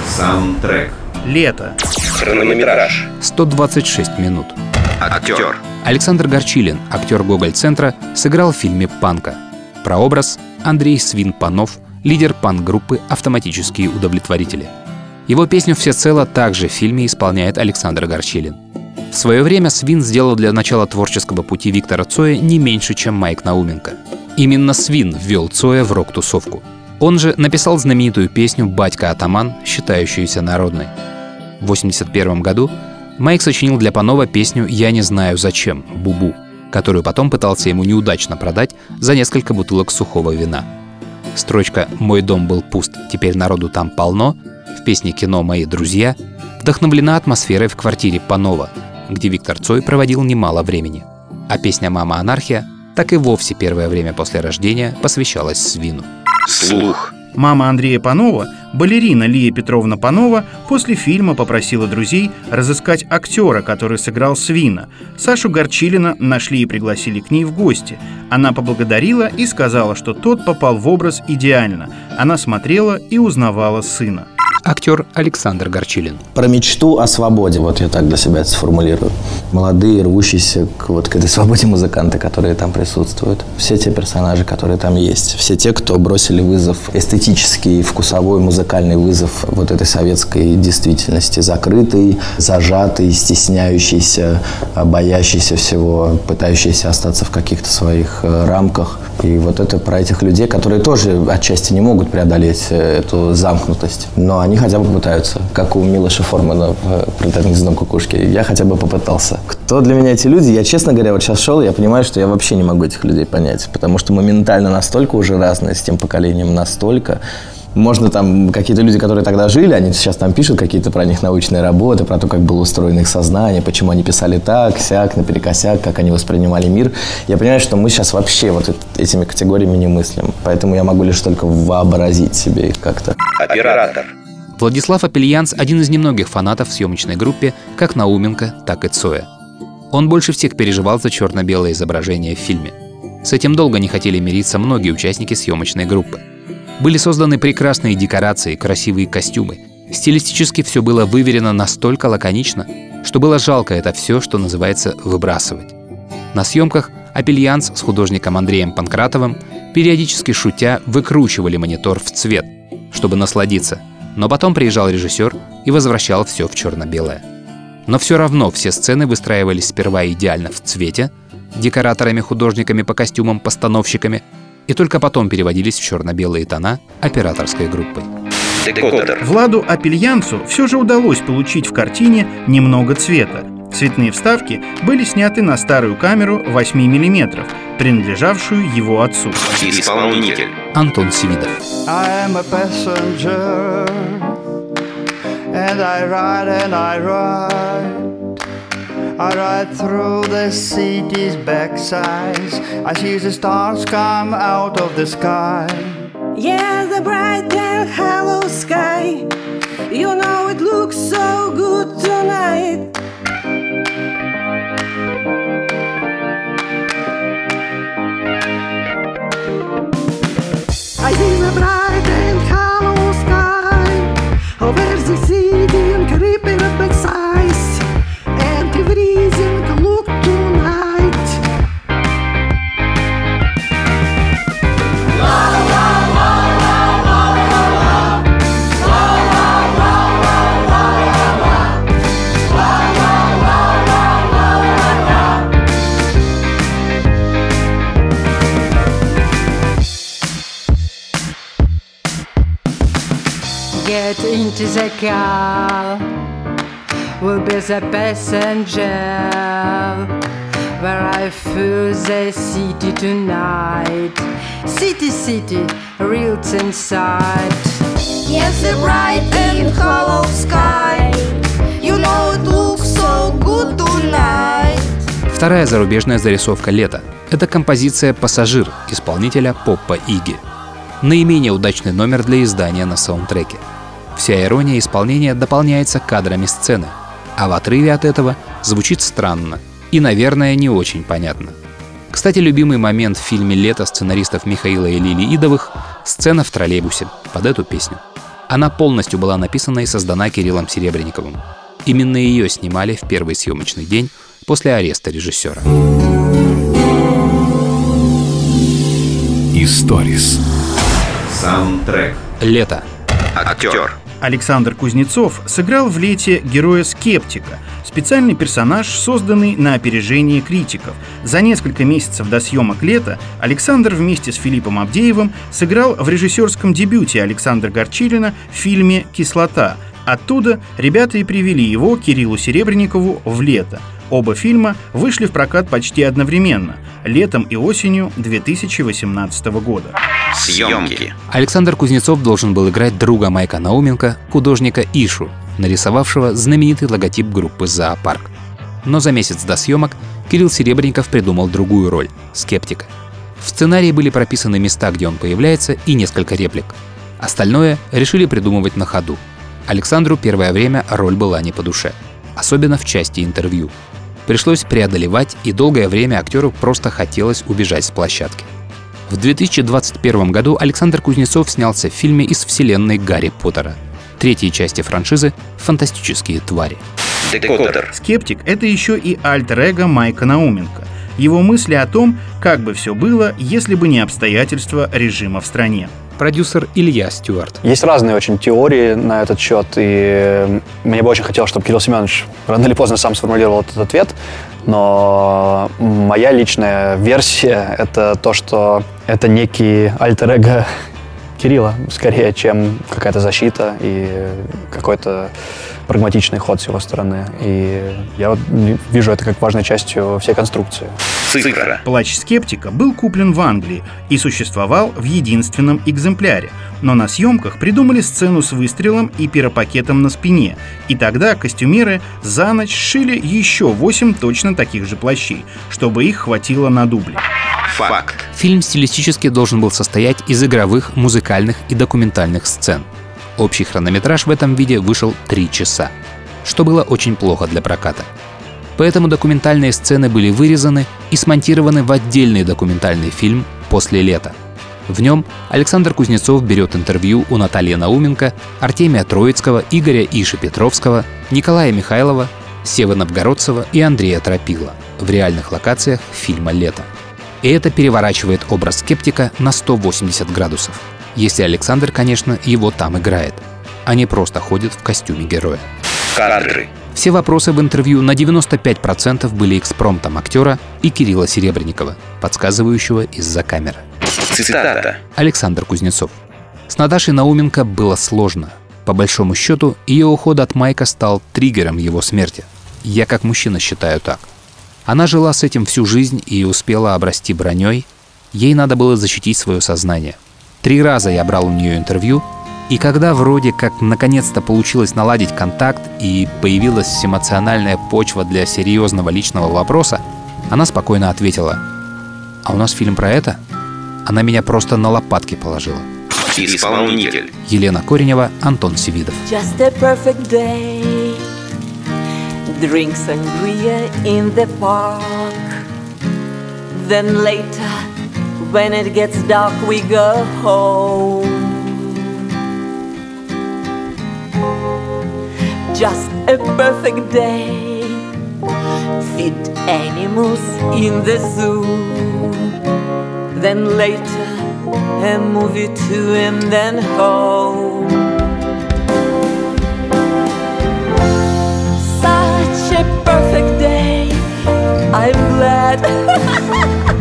Саундтрек. Лето. Хронометраж. 126 минут. Актер. Александр Горчилин, актер Гоголь-центра, сыграл в фильме «Панка». Прообраз – Андрей Свин-Панов, лидер панк-группы «Автоматические удовлетворители». Его песню «Всецело» также в фильме исполняет Александр Горчилин. В свое время Свин сделал для начала творческого пути Виктора Цоя не меньше, чем Майк Науменко. Именно Свин ввел Цоя в рок-тусовку. Он же написал знаменитую песню «Батька Атаман», считающуюся народной. В 1981 году Майк сочинил для Панова песню «Я не знаю зачем» «Бубу», которую потом пытался ему неудачно продать за несколько бутылок сухого вина. Строчка «Мой дом был пуст, теперь народу там полно» в песне «Кино. Мои друзья» вдохновлена атмосферой в квартире Панова, где Виктор Цой проводил немало времени. А песня «Мама анархия» так и вовсе первое время после рождения посвящалась Свину. Слух. Мама Андрея Панова, балерина Лия Петровна Панова, после фильма попросила друзей разыскать актера, который сыграл Свина. Сашу Горчилина нашли и пригласили к ней в гости. Она поблагодарила и сказала, что тот попал в образ идеально. Она смотрела и узнавала сына. Актер Александр Горчилин. Про мечту о свободе, вот я так для себя это сформулирую. Молодые, рвущиеся к, вот, к этой свободе музыканты, которые там присутствуют. Все те персонажи, которые там есть. Все те, кто бросили вызов, эстетический, вкусовой, музыкальный вызов вот этой советской действительности. Закрытый, зажатый, стесняющийся, боящийся всего, пытающийся остаться в каких-то своих э, рамках. И вот это про этих людей, которые тоже отчасти не могут преодолеть э, эту замкнутость. Но они хотя бы пытаются, как у Милоша Формана в э, «Пролетарном гнездом кукушки». Я хотя бы попытался. Кто для меня эти люди? Я, честно говоря, вот сейчас шел, я понимаю, что я вообще не могу этих людей понять, потому что моментально настолько уже разные с тем поколением, настолько. Можно там, какие-то люди, которые тогда жили, они сейчас там пишут какие-то про них научные работы, про то, как было устроено их сознание, почему они писали так, сяк, наперекосяк, как они воспринимали мир. Я понимаю, что мы сейчас вообще вот этими категориями не мыслим. Поэтому я могу лишь только вообразить себе их как-то. Оператор. Владислав Апельянс – один из немногих фанатов в съемочной группе как Науменко, так и Цоя. Он больше всех переживал за черно-белое изображение в фильме. С этим долго не хотели мириться многие участники съемочной группы. Были созданы прекрасные декорации, красивые костюмы. Стилистически все было выверено настолько лаконично, что было жалко это все, что называется, выбрасывать. На съемках Апельянс с художником Андреем Панкратовым, периодически шутя, выкручивали монитор в цвет, чтобы насладиться, но потом приезжал режиссер и возвращал все в черно-белое. Но все равно все сцены выстраивались сперва идеально в цвете, декораторами, художниками по костюмам, постановщиками, и только потом переводились в черно-белые тона операторской группой. Декодер. Владу Апельянцу все же удалось получить в картине немного цвета. Цветные вставки были сняты на старую камеру 8 мм, принадлежавшую его отцу. Исполнитель. Антон passenger, and I ride and I ride. I ride through the city's backsides. I see the stars come out of the sky. Yeah, the bright and hollow sky. You know it looks so good tonight. I see the bright Into the car. We'll be the passenger. Where I feel the city tonight. City, city, real inside. Yes, the bright and hollow sky. You know it looks so good tonight. Вторая зарубежная зарисовка «Лето» — это композиция «Пассажир» исполнителя Поппа Иги. Наименее удачный номер для издания на саундтреке. Вся ирония исполнения дополняется кадрами сцены, а в отрыве от этого звучит странно и, наверное, не очень понятно. Кстати, любимый момент в фильме «Лето» сценаристов Михаила и Лили Идовых — сцена в троллейбусе под эту песню. Она полностью была написана и создана Кириллом Серебренниковым. Именно ее снимали в первый съемочный день после ареста режиссера. Историс. Саундтрек. Лето. Актер. Александр Кузнецов сыграл в «Лете» героя Скептика, специальный персонаж, созданный на опережение критиков. За несколько месяцев до съемок «Лета» Александр вместе с Филиппом Абдеевым сыграл в режиссерском дебюте Александра Горчилина в фильме «Кислота». Оттуда ребята и привели его, Кириллу Серебренникову, в «Лето». Оба фильма вышли в прокат почти одновременно, летом и осенью 2018 года. Съемки. Александр Кузнецов должен был играть друга Майка Науменко, художника Ишу, нарисовавшего знаменитый логотип группы «Зоопарк». Но за месяц до съемок Кирилл Серебренников придумал другую роль — скептика. В сценарии были прописаны места, где он появляется, и несколько реплик. Остальное решили придумывать на ходу. Александру первое время роль была не по душе, особенно в части интервью. Пришлось преодолевать, и долгое время актеру просто хотелось убежать с площадки. В 2021 году Александр Кузнецов снялся в фильме из вселенной Гарри Поттера, третьей части франшизы «Фантастические твари». Декодер. Скептик — это еще и альтер-эго Майка Науменко. Его мысли о том, как бы все было, если бы не обстоятельства режима в стране. Продюсер Илья Стюарт. Есть разные очень теории на этот счет, и мне бы очень хотелось, чтобы Кирилл Семенович рано или поздно сам сформулировал этот ответ, но моя личная версия — это то, что это некий альтер-эго Кирилла, скорее, чем какая-то защита и какой-то прагматичный ход с его стороны. И я вот вижу это как важной частью всей конструкции. Цифра. Плач скептика был куплен в Англии и существовал в единственном экземпляре. Но на съемках придумали сцену с выстрелом и пиропакетом на спине. И тогда костюмеры за ночь сшили еще 8 точно таких же плащей, чтобы их хватило на дубли. Факт. Фильм стилистически должен был состоять из игровых, музыкальных и документальных сцен. Общий хронометраж в этом виде вышел 3 часа, что было очень плохо для проката. Поэтому документальные сцены были вырезаны и смонтированы в отдельный документальный фильм «После лета». В нем Александр Кузнецов берет интервью у Натальи Науменко, Артемия Троицкого, Игоря Иши Петровского, Николая Михайлова, Севы Новгородцева и Андрея Тропила в реальных локациях фильма «Лето». И это переворачивает образ скептика на 180 градусов. Если Александр, конечно, его там играет, а не просто ходит в костюме героя. Кадры. Все вопросы в интервью на 95% были экспромтом актера и Кирилла Серебренникова, подсказывающего из-за камеры. Цитата. Александр Кузнецов. С Наташей Науменко было сложно. По большому счету, ее уход от Майка стал триггером его смерти. Я как мужчина считаю так. Она жила с этим всю жизнь и успела обрасти броней. Ей надо было защитить свое сознание. Три раза я брал у нее интервью, и когда вроде как наконец-то получилось наладить контакт и появилась эмоциональная почва для серьезного личного вопроса, она спокойно ответила, «А у нас фильм про это?» Она меня просто на лопатки положила. Исполнитель. Елена Коренева, Антон Севидов. Just a perfect day. Drink sangria in the park. Then later, when it gets dark, we go home. Just a perfect day. Feed animals in the zoo. Then later, a movie too, and then home. Such a perfect day. I'm glad. (laughs)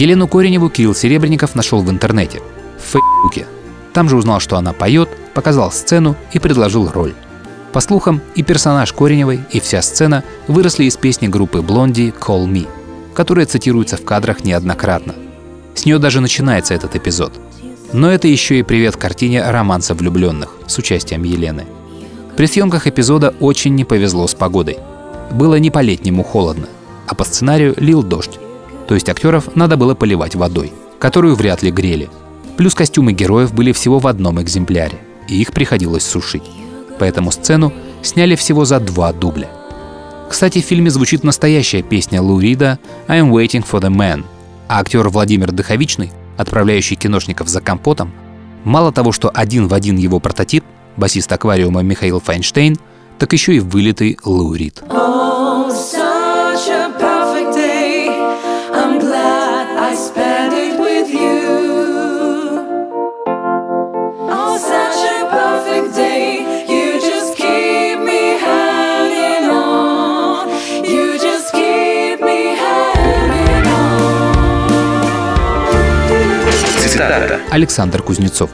Елену Кореневу Кирилл Серебренников нашел в интернете, в Фейсбуке. Там же узнал, что она поет, показал сцену и предложил роль. По слухам, и персонаж Кореневой, и вся сцена выросли из песни группы Блонди «Call Me», которая цитируется в кадрах неоднократно. С нее даже начинается этот эпизод. Но это еще и привет картине «Романса влюбленных» с участием Елены. При съемках эпизода очень не повезло с погодой. Было не по-летнему холодно, а по сценарию лил дождь. То есть актеров надо было поливать водой, которую вряд ли грели. Плюс костюмы героев были всего в одном экземпляре, и их приходилось сушить. Поэтому сцену сняли всего за два дубля. Кстати, в фильме звучит настоящая песня Лу Рида «I'm waiting for the man», а актер Владимир Дыховичный, отправляющий киношников за компотом, мало того, что один в один его прототип, басист аквариума Михаил Файнштейн, так еще и вылитый Лу Рид. Цитата. Александр Кузнецов.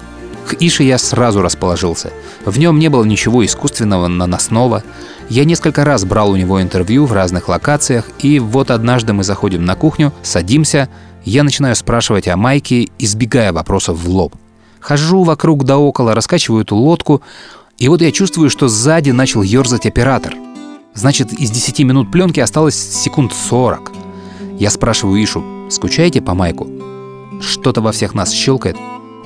К Ише я сразу расположился. В нем не было ничего искусственного, наносного. Я несколько раз брал у него интервью в разных локациях, и вот однажды мы заходим на кухню, садимся, я начинаю спрашивать о Майке, избегая вопросов в лоб. Хожу вокруг да около, раскачиваю эту лодку, и вот я чувствую, что сзади начал ерзать оператор. Значит, из 10 минут пленки осталось секунд 40. Я спрашиваю Ишу, скучаете по Майку? Что-то во всех нас щелкает.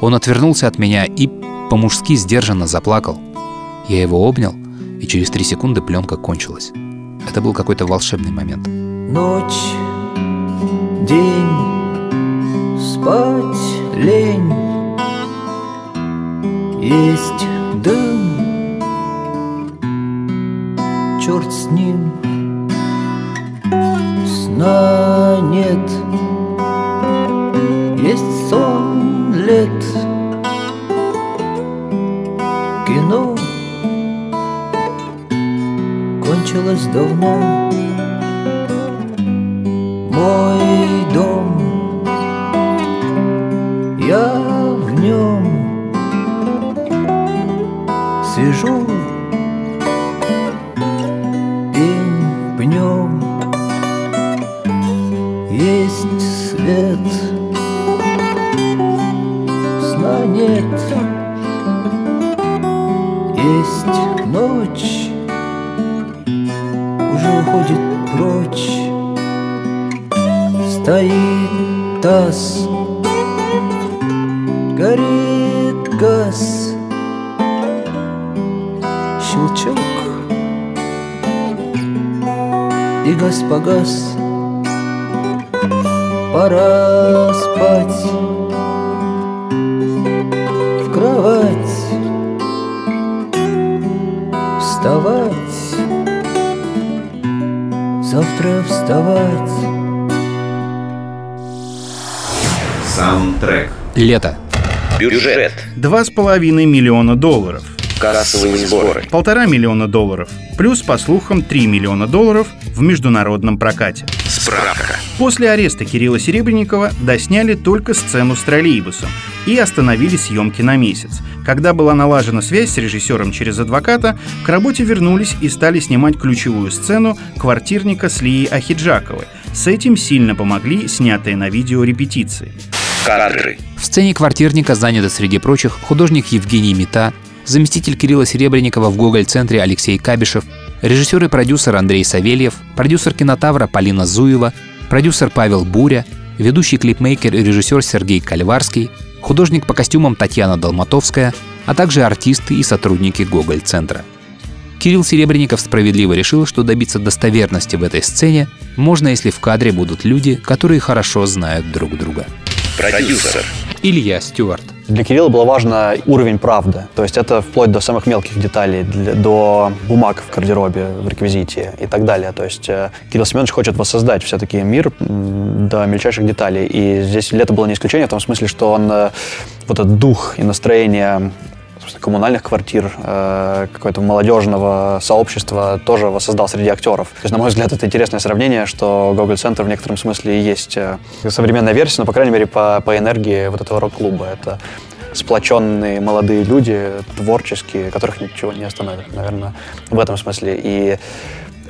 Он отвернулся от меня и по-мужски сдержанно заплакал. Я его обнял, и через три секунды пленка кончилась. Это был какой-то волшебный момент. Ночь, день, спать лень Есть дым, черт с ним Сна нет, лет Кино кончилось давно. Мой дом, я есть ночь, уже уходит прочь. Стоит таз, горит газ, щелчок, и газ погас. Пора спать в кровать, завтра вставать. Саундтрек. Лето. Бюджет. Два с половиной миллиона долларов. Кассовые сборы. Полтора миллиона долларов. Плюс, по слухам, 3 миллиона долларов в международном прокате. Справка. После ареста Кирилла Серебренникова досняли только сцену с троллейбусом и остановили съемки на месяц. Когда была налажена связь с режиссером через адвоката, к работе вернулись и стали снимать ключевую сцену квартирника с Лией Ахиджаковой. С этим сильно помогли снятые на видео репетиции. Кадры. В сцене квартирника заняты среди прочих художник Евгений Мета, заместитель Кирилла Серебренникова в Гоголь-центре Алексей Кабишев, режиссер и продюсер Андрей Савельев, продюсер кинотавра Полина Зуева, продюсер Павел Буря, ведущий клипмейкер и режиссер Сергей Кальварский, художник по костюмам Татьяна Долматовская, а также артисты и сотрудники Гоголь-центра. Кирилл Серебренников справедливо решил, что добиться достоверности в этой сцене можно, если в кадре будут люди, которые хорошо знают друг друга. Продюсер. Илья Стюарт. Для Кирилла было важно уровень правды. То есть это вплоть до самых мелких деталей, для- до бумаг в гардеробе, в реквизите и так далее. То есть э, Кирилл Семенович хочет воссоздать все-таки мир до мельчайших деталей. И здесь лето было не исключение в том смысле, что он э, вот этот дух и настроение коммунальных квартир, э, какого-то молодежного сообщества тоже воссоздал среди актеров. То есть, на мой взгляд, это интересное сравнение, что Гоголь-центр в некотором смысле и есть э, современная версия, но, по крайней мере, по, по энергии вот этого рок-клуба. Это сплоченные молодые люди, творческие, которых ничего не остановит, наверное, в этом смысле. И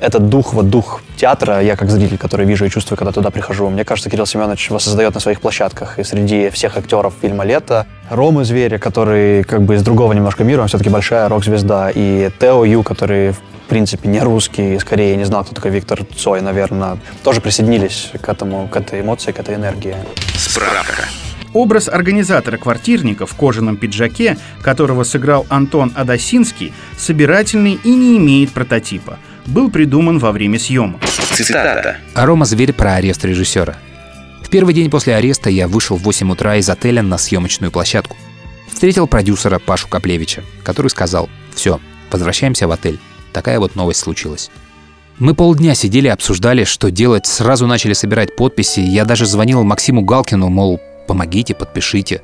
этот дух, вот дух театра, я как зритель, который вижу и чувствую, когда туда прихожу, мне кажется, Кирилл Семенович воссоздает на своих площадках. И среди всех актеров фильма «Лето» Ромы Зверя, который как бы из другого немножко мира, он все-таки большая рок-звезда, и Тео Ю, который в принципе не русский, скорее не знал, кто такой Виктор Цой, наверное, тоже присоединились к этому, к этой эмоции, к этой энергии. Справка. Образ организатора квартирника в кожаном пиджаке, которого сыграл Антон Адасинский, собирательный и не имеет прототипа. Был придуман во время съемок. Цитата. А Рома Зверь про арест режиссера. В первый день после ареста я вышел в 8 утра из отеля на съемочную площадку. Встретил продюсера Пашу Каплевича, который сказал «Все, возвращаемся в отель». Такая вот новость случилась. Мы полдня сидели, обсуждали, что делать, сразу начали собирать подписи. Я даже звонил Максиму Галкину, мол, помогите, подпишите.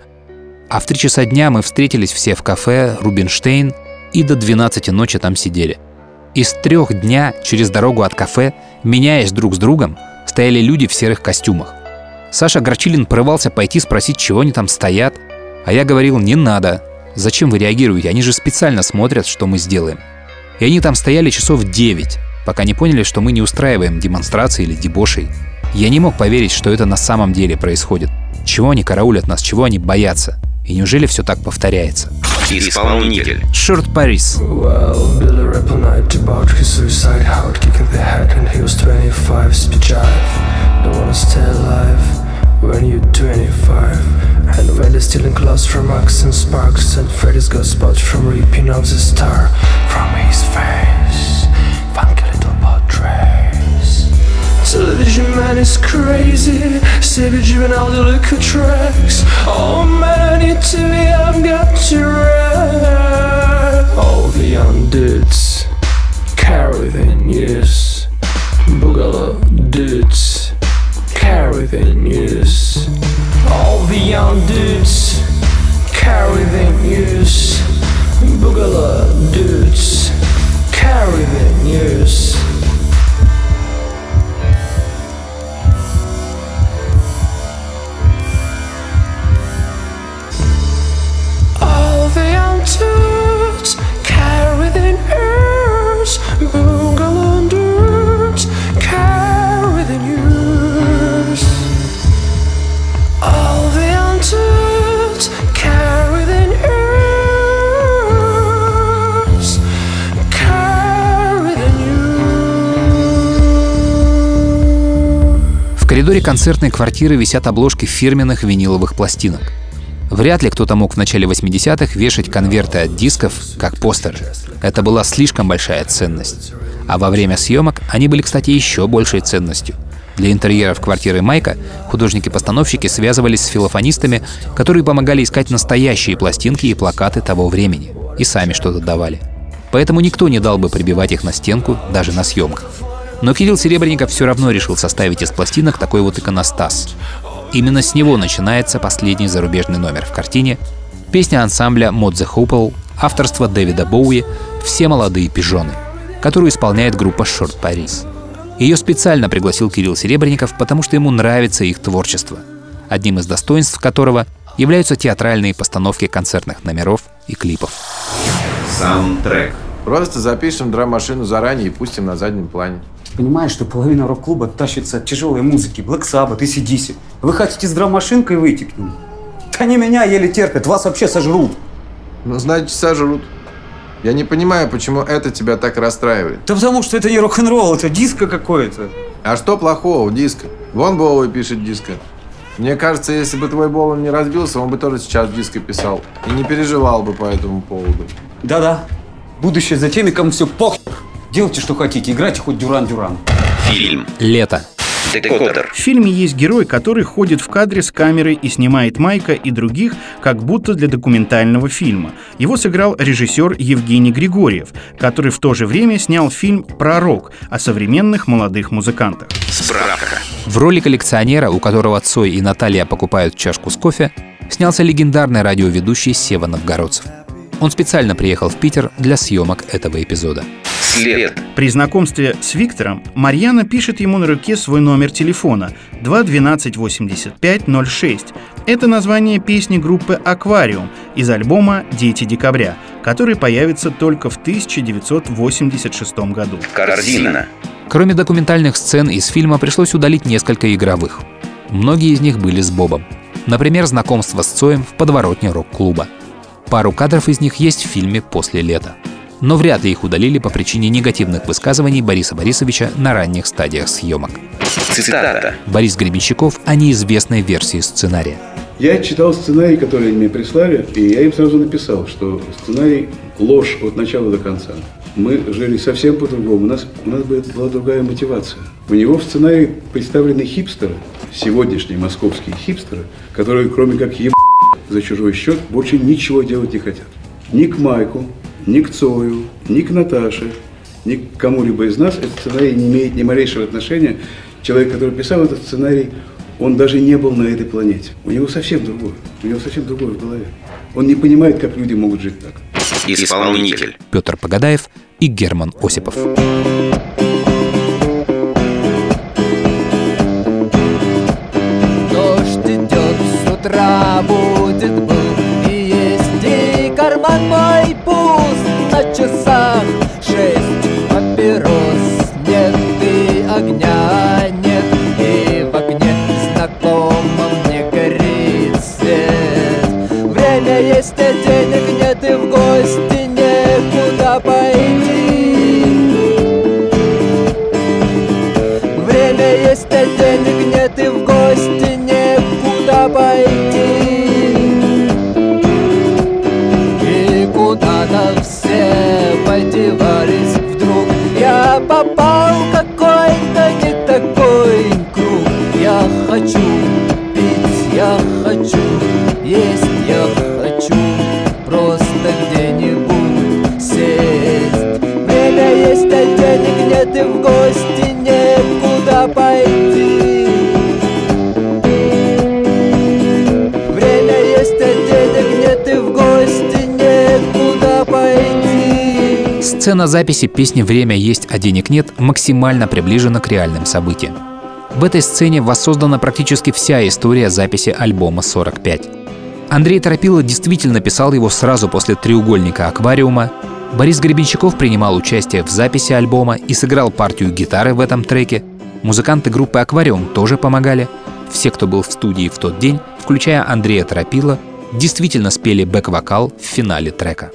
А в три часа дня мы встретились все в кафе «Рубинштейн» и до 12 ночи там сидели. Из трех дня через дорогу от кафе, меняясь друг с другом, стояли люди в серых костюмах. Саша Горчилин порывался пойти спросить, чего они там стоят, а я говорил, не надо. Зачем вы реагируете? Они же специально смотрят, что мы сделаем. И они там стояли часов 9, пока не поняли, что мы не устраиваем демонстрации или дебошей. Я не мог поверить, что это на самом деле происходит. Чего они караулят нас, чего они боятся? И неужели все так повторяется? Исполнитель. Шорт Парис. Well, Billy Rap all night about his suicide, how it kicking the head and he was 25, speed jive. Don't wanna stay alive when you're 25. And when they're stealing clothes from Max and Sparks, and Freddy's got spots from reaping of the star from his face. Funky. Television man is crazy. Savage juvenile the liquor tracks. Oh man, I need to be, I've got to rap. All the young dudes carry the news. Boogaloo dudes carry the news. All the young dudes carry the news. Boogaloo dudes carry the news. Коридоре концертной квартиры висят обложки фирменных виниловых пластинок. Вряд ли кто-то мог в начале 80-х вешать конверты от дисков, как постеры. Это была слишком большая ценность. А во время съемок они были, кстати, еще большей ценностью. Для интерьеров квартиры Майка художники-постановщики связывались с филофонистами, которые помогали искать настоящие пластинки и плакаты того времени. И сами что-то давали. Поэтому никто не дал бы прибивать их на стенку даже на съемках. Но Кирилл Серебренников все равно решил составить из пластинок такой вот иконостас. Именно с него начинается последний зарубежный номер в картине. Песня ансамбля Mod the Hopple, авторство Дэвида Боуи «Все молодые пижоны», которую исполняет группа Short Paris. Ее специально пригласил Кирилл Серебренников, потому что ему нравится их творчество, одним из достоинств которого являются театральные постановки концертных номеров и клипов. Саундтрек. Просто запишем драм-машину заранее и пустим на заднем плане. Понимаешь, что половина рок-клуба тащится от тяжелой музыки, Black Sabbath и CDC. Вы хотите с драм-машинкой выйти к ним? Да они меня еле терпят, вас вообще сожрут. Ну, значит, сожрут. Я не понимаю, почему это тебя так расстраивает. Да потому что это не рок-н-ролл, это диско какое-то. А что плохого в диско? Вон Боуи пишет диско. Мне кажется, если бы твой Болан не разбился, он бы тоже сейчас диско писал. И не переживал бы по этому поводу. Да-да. Будущее за теми, кому все похер. Делайте, что хотите, играйте хоть Дюран-Дюран. Фильм. Лето. Декодер. В фильме есть герой, который ходит в кадре с камерой и снимает Майка и других, как будто для документального фильма. Его сыграл режиссер Евгений Григорьев, который в то же время снял фильм «Пророк» о современных молодых музыкантах. Справка. В роли коллекционера, у которого Цой и Наталья покупают чашку с кофе, снялся легендарный радиоведущий Сева Новгородцев. Он специально приехал в Питер для съемок этого эпизода. След. При знакомстве с Виктором Марьяна пишет ему на руке свой номер телефона 2128506. Это название песни группы «Аквариум» из альбома «Дети декабря», который появится только в 1986 году. Корзина. Кроме документальных сцен из фильма пришлось удалить несколько игровых. Многие из них были с Бобом. Например, знакомство с Цоем в подворотне рок-клуба. Пару кадров из них есть в фильме «После лета». Но вряд ли их удалили по причине негативных высказываний Бориса Борисовича на ранних стадиях съемок. Цитата. Борис Гребенщиков о неизвестной версии сценария. Я читал сценарий, который они мне прислали, и я им сразу написал, что сценарий ложь от начала до конца. Мы жили совсем по-другому, у нас, у нас была другая мотивация. У него в сценарии представлены хипстеры, сегодняшние московские хипстеры, которые кроме как еб за чужой счет больше ничего делать не хотят. Ни к Майку, ни к Цою, ни к Наташе, ни к кому-либо из нас этот сценарий не имеет ни малейшего отношения. Человек, который писал этот сценарий, он даже не был на этой планете. У него совсем другое. У него совсем другое в голове. Он не понимает, как люди могут жить так. Исполнитель. Петр Погадаев и Герман Осипов. Дождь идет с утра, в гости некуда пойти Время есть, а денег нет и в гости некуда пойти Сцена записи песни «Время есть, а денег нет» максимально приближена к реальным событиям. В этой сцене воссоздана практически вся история записи альбома «45». Андрей Торопило действительно писал его сразу после «Треугольника аквариума». Борис Гребенщиков принимал участие в записи альбома и сыграл партию гитары в этом треке. Музыканты группы «Аквариум» тоже помогали. Все, кто был в студии в тот день, включая Андрея Торопила, действительно спели бэк-вокал в финале трека.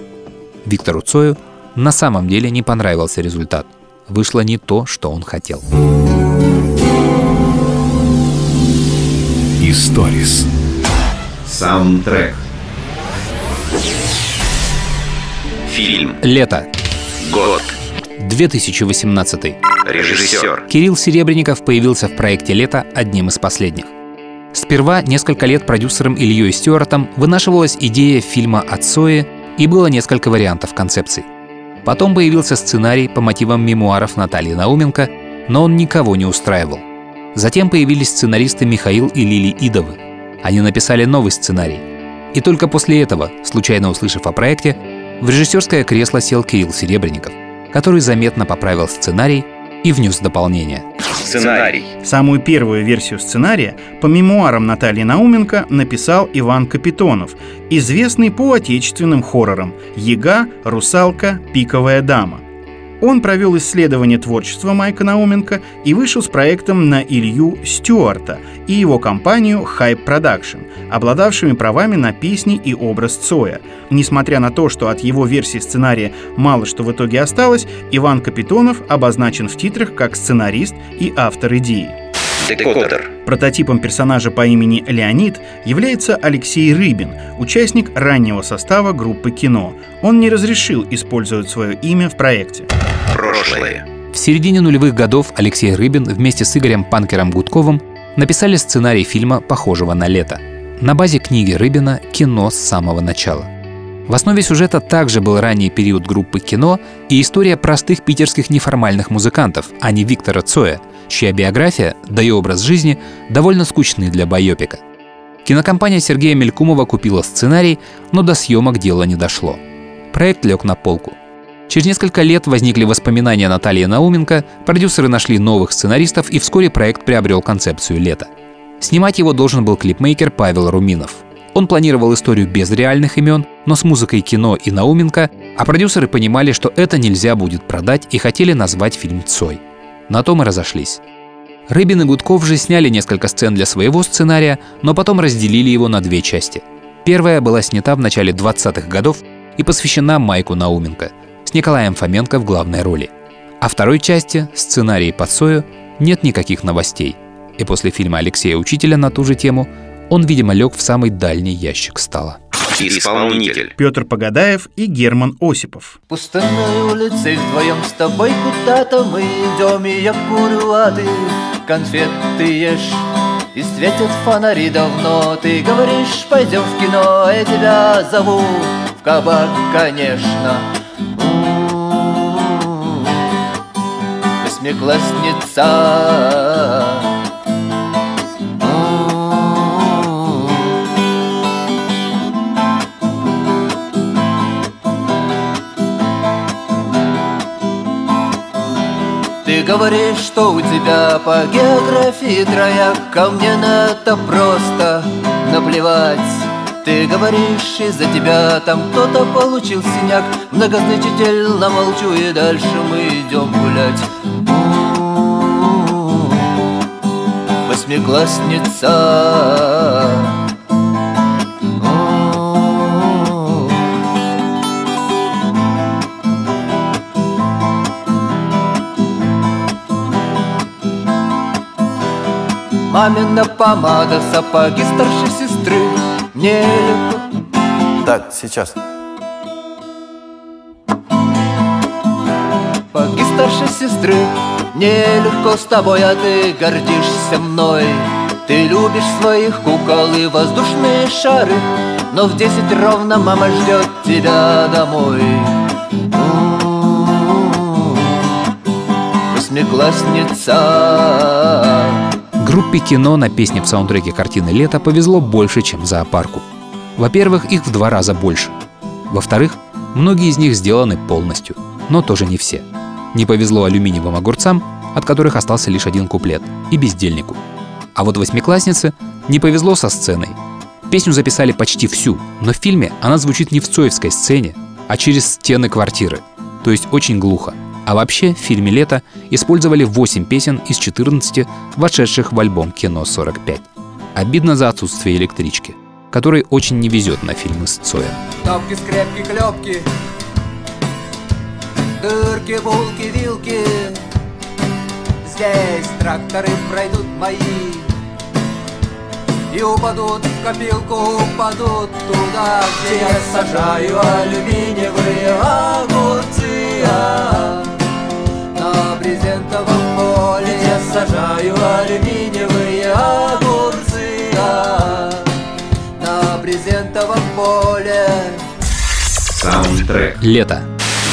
Виктору Цою на самом деле не понравился результат. Вышло не то, что он хотел. Историс. Саундтрек. Фильм. Лето. Год. 2018. Режиссер. Кирилл Серебренников появился в проекте «Лето» одним из последних. Сперва несколько лет продюсером Ильей Стюартом вынашивалась идея фильма о Цое, и было несколько вариантов концепций. Потом появился сценарий по мотивам мемуаров Натальи Науменко, но он никого не устраивал. Затем появились сценаристы Михаил и Лили Идовы. Они написали новый сценарий. И только после этого, случайно услышав о проекте, в режиссерское кресло сел Кирилл Серебренников, который заметно поправил сценарий и внес дополнение. Сценарий. Самую первую версию сценария по мемуарам Натальи Науменко написал Иван Капитонов, известный по отечественным хоррорам «Яга», «Русалка», «Пиковая дама». Он провел исследование творчества Майка Науменко и вышел с проектом на Илью Стюарта и его компанию Hype Production, обладавшими правами на песни и образ Цоя. Несмотря на то, что от его версии сценария мало что в итоге осталось, Иван Капитонов обозначен в титрах как сценарист и автор идеи. Декодер. Прототипом персонажа по имени Леонид является Алексей Рыбин, участник раннего состава группы «Кино». Он не разрешил использовать свое имя в проекте. Прошлое. В середине нулевых годов Алексей Рыбин вместе с Игорем Панкером Гудковым написали сценарий фильма, похожего на лето. На базе книги Рыбина «Кино с самого начала». В основе сюжета также был ранний период группы «Кино» и история простых питерских неформальных музыкантов, а не Виктора Цоя, чья биография, да и образ жизни довольно скучны для байопика. Кинокомпания Сергея Мелькумова купила сценарий, но до съемок дело не дошло. Проект лег на полку. Через несколько лет возникли воспоминания Натальи Науменко, продюсеры нашли новых сценаристов и вскоре проект приобрел концепцию лета. Снимать его должен был клипмейкер Павел Руминов. Он планировал историю без реальных имен, но с музыкой кино и Науменко, а продюсеры понимали, что это нельзя будет продать и хотели назвать фильм «Цой». На том и разошлись. Рыбин и Гудков же сняли несколько сцен для своего сценария, но потом разделили его на две части. Первая была снята в начале 20-х годов и посвящена Майку Науменко с Николаем Фоменко в главной роли. О второй части, сценарии под Сою, нет никаких новостей. И после фильма Алексея Учителя на ту же тему он, видимо, лег в самый дальний ящик стола. Исполнитель. Петр Погадаев и Герман Осипов. Пустынной улицей вдвоем с тобой куда-то мы идем, и я курю, а ты конфеты ешь. И светят фонари давно, ты говоришь, пойдем в кино, я тебя зову в кабак, конечно. Восьмиклассница. Говоришь, что у тебя по географии трояк Ко мне на это просто наплевать. Ты говоришь, из-за тебя там кто-то получил синяк. Многозначительно молчу и дальше мы идем гулять. Восьмиклассница Мамина помада, сапоги старшей сестры. Нелегко Так, сейчас. Сапоги старшей сестры. Нелегко с тобой, а ты гордишься мной. Ты любишь своих кукол и воздушные шары. Но в десять ровно мама ждет тебя домой. М-м-м. Восьмиклассница Группе кино на песне в саундтреке картины «Лето» повезло больше, чем зоопарку. Во-первых, их в два раза больше. Во-вторых, многие из них сделаны полностью, но тоже не все. Не повезло алюминиевым огурцам, от которых остался лишь один куплет, и бездельнику. А вот восьмикласснице не повезло со сценой. Песню записали почти всю, но в фильме она звучит не в Цоевской сцене, а через стены квартиры, то есть очень глухо. А вообще в фильме «Лето» использовали 8 песен из 14, вошедших в альбом «Кино 45». Обидно за отсутствие электрички, которой очень не везет на фильмы с Цоем. Топки, скрепки, клепки Дырки, булки, вилки Здесь тракторы пройдут мои И упадут в копилку, упадут туда Где я сажаю алюминиевые огурцы брезентовом поле я сажаю алюминиевые огурцы а На брезентовом поле Саундтрек. Лето.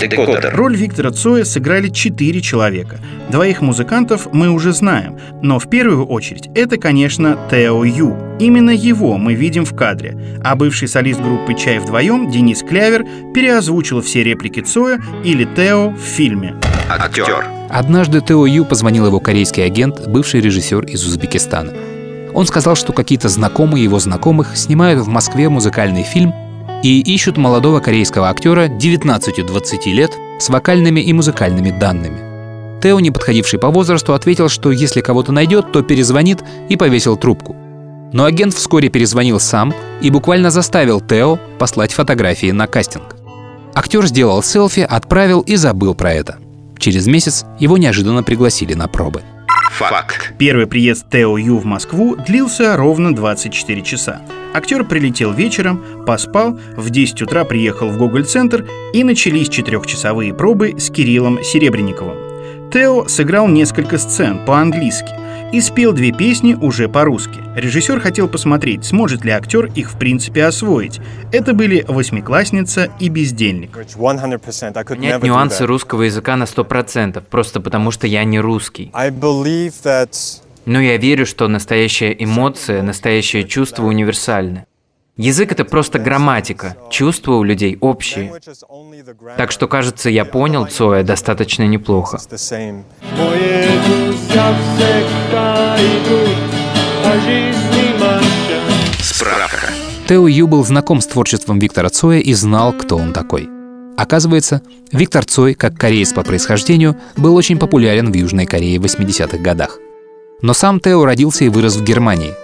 Декодер. Роль Виктора Цоя сыграли четыре человека. Двоих музыкантов мы уже знаем, но в первую очередь это, конечно, Тео Ю. Именно его мы видим в кадре, а бывший солист группы «Чай вдвоем» Денис Клявер переозвучил все реплики Цоя или Тео в фильме. Актер. Однажды Тео Ю позвонил его корейский агент, бывший режиссер из Узбекистана. Он сказал, что какие-то знакомые его знакомых снимают в Москве музыкальный фильм и ищут молодого корейского актера 19-20 лет с вокальными и музыкальными данными. Тео, не подходивший по возрасту, ответил, что если кого-то найдет, то перезвонит и повесил трубку. Но агент вскоре перезвонил сам и буквально заставил Тео послать фотографии на кастинг. Актер сделал селфи, отправил и забыл про это. Через месяц его неожиданно пригласили на пробы. Факт. Первый приезд Тео Ю в Москву длился ровно 24 часа. Актер прилетел вечером, поспал, в 10 утра приехал в Гоголь-центр и начались четырехчасовые пробы с Кириллом Серебренниковым. Тео сыграл несколько сцен по-английски и спел две песни уже по-русски. Режиссер хотел посмотреть, сможет ли актер их в принципе освоить. Это были «Восьмиклассница» и «Бездельник». Понять нюансы русского языка на 100%, просто потому что я не русский. Но я верю, что настоящая эмоция, настоящее чувство универсальны. Язык — это просто грамматика, чувства у людей общие. Так что, кажется, я понял Цоя достаточно неплохо. Справка. Тео Ю был знаком с творчеством Виктора Цоя и знал, кто он такой. Оказывается, Виктор Цой, как кореец по происхождению, был очень популярен в Южной Корее в 80-х годах. Но сам Тео родился и вырос в Германии.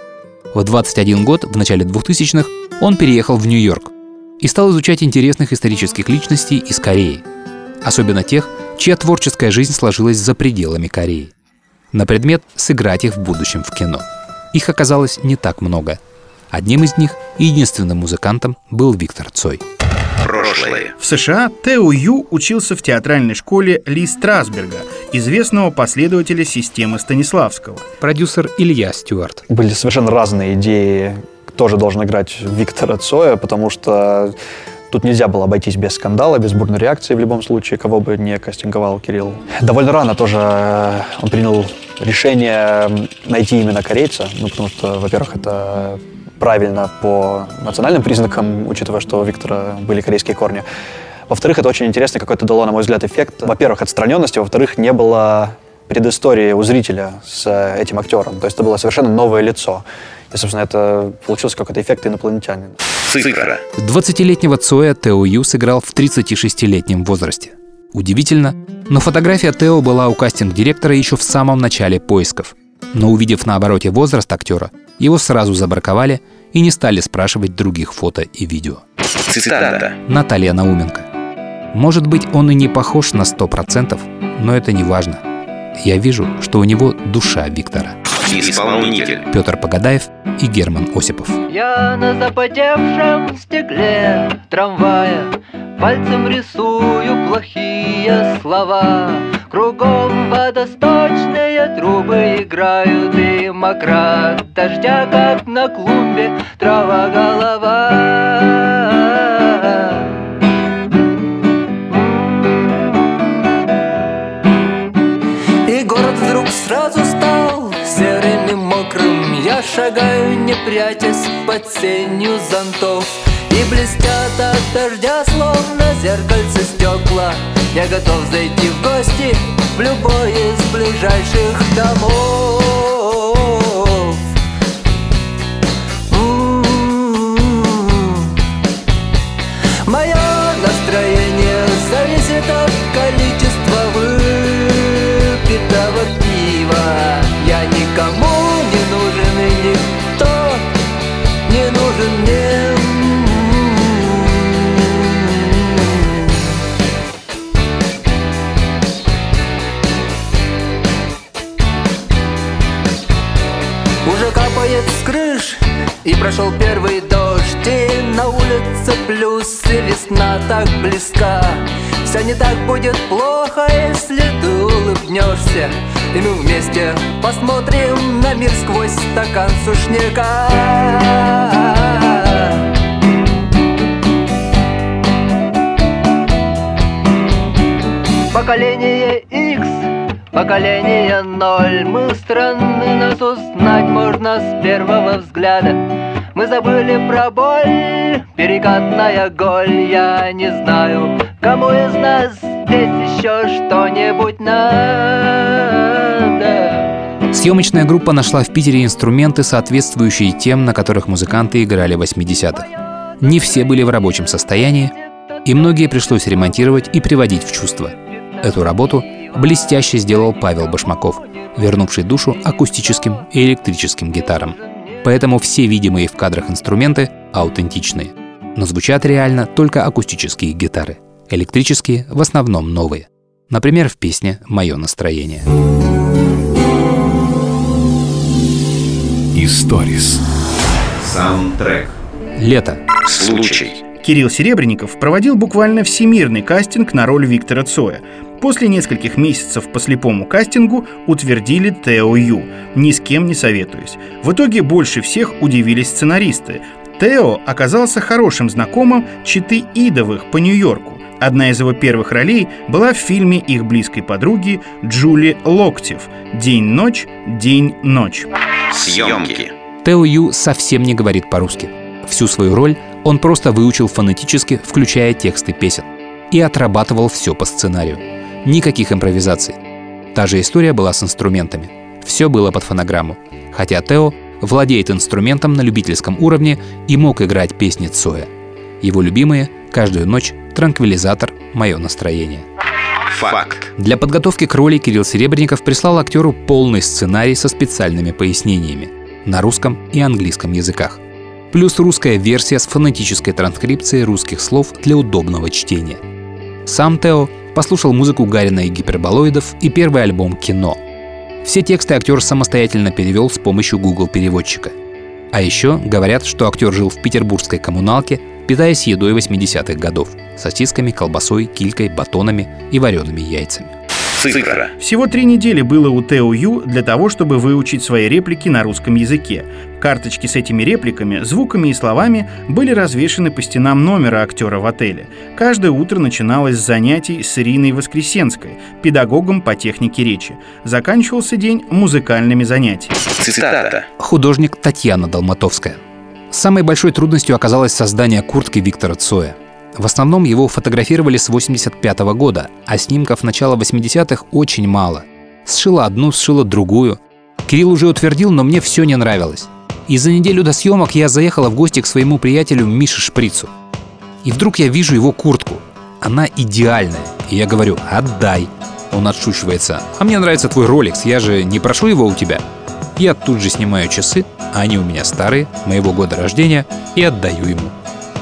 В 21 год, в начале 2000-х, он переехал в Нью-Йорк и стал изучать интересных исторических личностей из Кореи. Особенно тех, чья творческая жизнь сложилась за пределами Кореи. На предмет сыграть их в будущем в кино. Их оказалось не так много. Одним из них и единственным музыкантом был Виктор Цой. Прошлое. В США Тео Ю учился в театральной школе Ли Страсберга, известного последователя системы Станиславского. Продюсер Илья Стюарт. Были совершенно разные идеи, кто же должен играть Виктора Цоя, потому что тут нельзя было обойтись без скандала, без бурной реакции в любом случае, кого бы не кастинговал Кирилл. Довольно рано тоже э, он принял решение найти именно корейца, ну, потому что, во-первых, это правильно по национальным признакам, учитывая, что у Виктора были корейские корни. Во-вторых, это очень интересный какой-то дало, на мой взгляд, эффект. Во-первых, отстраненности, во-вторых, не было предыстории у зрителя с э, этим актером. То есть это было совершенно новое лицо. И, собственно, это получился какой-то эффект инопланетянина. Цифра. 20-летнего Цоя Тео Ю сыграл в 36-летнем возрасте. Удивительно, но фотография Тео была у кастинг-директора еще в самом начале поисков. Но увидев на обороте возраст актера, его сразу забраковали и не стали спрашивать других фото и видео. Цитата. Наталья Науменко. Может быть, он и не похож на 100%, но это не важно. Я вижу, что у него душа Виктора. Исполнитель. Петр Погадаев и Герман Осипов. Я на запотевшем стекле трамвая Пальцем рисую плохие слова Кругом водосточные трубы играют И мокра дождя, как на клумбе Трава голова шагаю, не прячась под сенью зонтов. И блестят от дождя, словно зеркальце стекла. Я готов зайти в гости в любой из ближайших домов и прошел первый дождь И на улице плюс и весна так близка. Все не так будет плохо, если ты улыбнешься. И мы вместе посмотрим на мир сквозь стакан сушняка. Поколение X, поколение ноль Мы странны, нас узнать можно с первого взгляда Мы забыли про боль, перекатная голь Я не знаю, кому из нас здесь еще что-нибудь надо Съемочная группа нашла в Питере инструменты, соответствующие тем, на которых музыканты играли в 80-х. Не все были в рабочем состоянии, и многие пришлось ремонтировать и приводить в чувство. Эту работу блестяще сделал Павел Башмаков, вернувший душу акустическим и электрическим гитарам. Поэтому все видимые в кадрах инструменты аутентичные. Но звучат реально только акустические гитары. Электрические в основном новые. Например, в песне «Мое настроение». Историс. Саундтрек. Лето. Случай. Кирилл Серебренников проводил буквально всемирный кастинг на роль Виктора Цоя. После нескольких месяцев по слепому кастингу утвердили Тео Ю, ни с кем не советуясь. В итоге больше всех удивились сценаристы. Тео оказался хорошим знакомым читы Идовых по Нью-Йорку. Одна из его первых ролей была в фильме их близкой подруги Джули Локтев «День-ночь, день-ночь». Съемки. Тео Ю совсем не говорит по-русски. Всю свою роль он просто выучил фонетически, включая тексты песен. И отрабатывал все по сценарию. Никаких импровизаций. Та же история была с инструментами. Все было под фонограмму. Хотя Тео владеет инструментом на любительском уровне и мог играть песни Цоя. Его любимые «Каждую ночь», «Транквилизатор», «Мое настроение». Факт. Для подготовки к роли Кирилл Серебренников прислал актеру полный сценарий со специальными пояснениями на русском и английском языках. Плюс русская версия с фонетической транскрипцией русских слов для удобного чтения. Сам Тео послушал музыку Гарина и гиперболоидов и первый альбом «Кино». Все тексты актер самостоятельно перевел с помощью Google переводчика. А еще говорят, что актер жил в петербургской коммуналке, питаясь едой 80-х годов – сосисками, колбасой, килькой, батонами и вареными яйцами. Цифра. Всего три недели было у Тео Ю для того, чтобы выучить свои реплики на русском языке. Карточки с этими репликами, звуками и словами были развешаны по стенам номера актера в отеле. Каждое утро начиналось с занятий с Ириной Воскресенской, педагогом по технике речи. Заканчивался день музыкальными занятиями. Цитата. Художник Татьяна Долматовская. Самой большой трудностью оказалось создание куртки Виктора Цоя. В основном его фотографировали с 85 года, а снимков начала 80-х очень мало. Сшила одну, сшила другую. Кирилл уже утвердил, но мне все не нравилось. И за неделю до съемок я заехала в гости к своему приятелю Мише Шприцу. И вдруг я вижу его куртку. Она идеальная. И я говорю «отдай». Он отшучивается. «А мне нравится твой Rolex, я же не прошу его у тебя». Я тут же снимаю часы, а они у меня старые, моего года рождения, и отдаю ему.